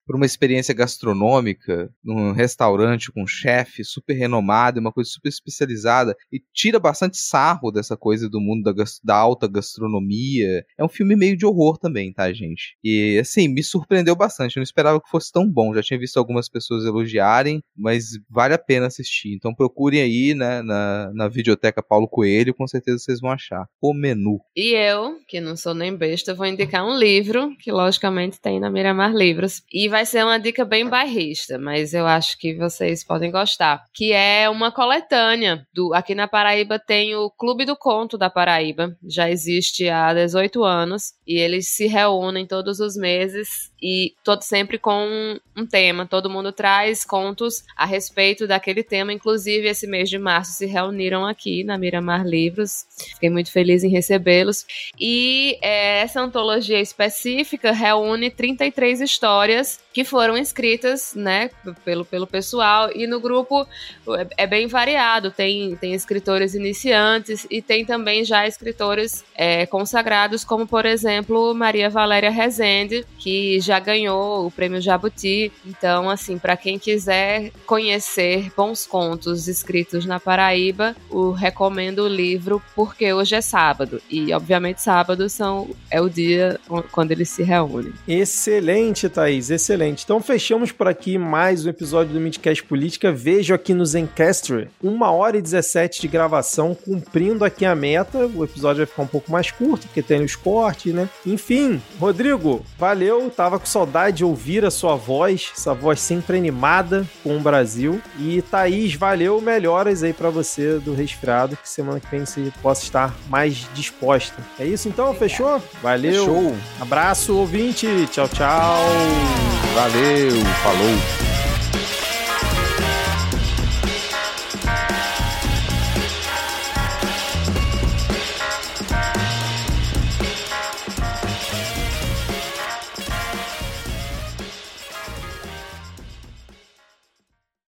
para uma experiência gastronômica num restaurante com um chefe super renomado, uma coisa super especializada, e tira bastante sarro dessa coisa do mundo da, da alta gastronomia. É um filme meio de horror também, tá, gente? E, assim, me surpreendeu bastante. Eu não esperava que fosse tão bom. Já tinha visto algumas pessoas elogiarem, mas vale a pena assistir. Então procurem aí, né, na, na videoteca Paulo Coelho, com certeza vocês vão achar. O menu. E eu, que não sou nem besta, vou indicar um livro, que logicamente tem na Miramar Livros. E vai ser uma dica bem bairrista, mas eu acho que vocês podem gostar. Que é uma coletânea. Do, aqui na Paraíba tem o Clube do Conto da Paraíba. Já existe há 18 anos. E eles se reúnem todos os meses e todo sempre com um tema. Todo mundo traz contos a respeito daquele tema. Inclusive, esse mês de março se reuniram aqui na Miramar Livros. Fiquei muito feliz em recebê-los. E é, essa antologia específica reúne 33 histórias que foram escritas, né, pelo, pelo pessoal. E no grupo é, é bem variado. Tem, tem escritores iniciantes e tem também já escritores é, consagrados, como por exemplo Maria Valéria Rezende, que já ganhou o prêmio Jabuti. Então, assim, para quem quiser conhecer bons contos escritos na Paraíba, o recomendo o livro Porque Hoje é Sábado. E, obviamente, sábado são, é o dia quando eles se reúnem. Excelente, Thaís, excelente. Então, fechamos por aqui mais um episódio do Midcast Política. Vejo aqui no Zencastr uma hora e 17 de gravação, cumprindo aqui a meta. O episódio vai ficar um pouco mais curto, porque tem os cortes, né? Enfim, Rodrigo, valeu. Tava com saudade de ouvir a sua voz, essa voz sempre animada com o Brasil. E Thaís, valeu. Melhoras aí para você do resfriado, que semana que vem você possa estar mais disposta. É isso então? Fechou? Valeu. Fechou. Abraço, ouvinte. Tchau, tchau. Valeu, falou!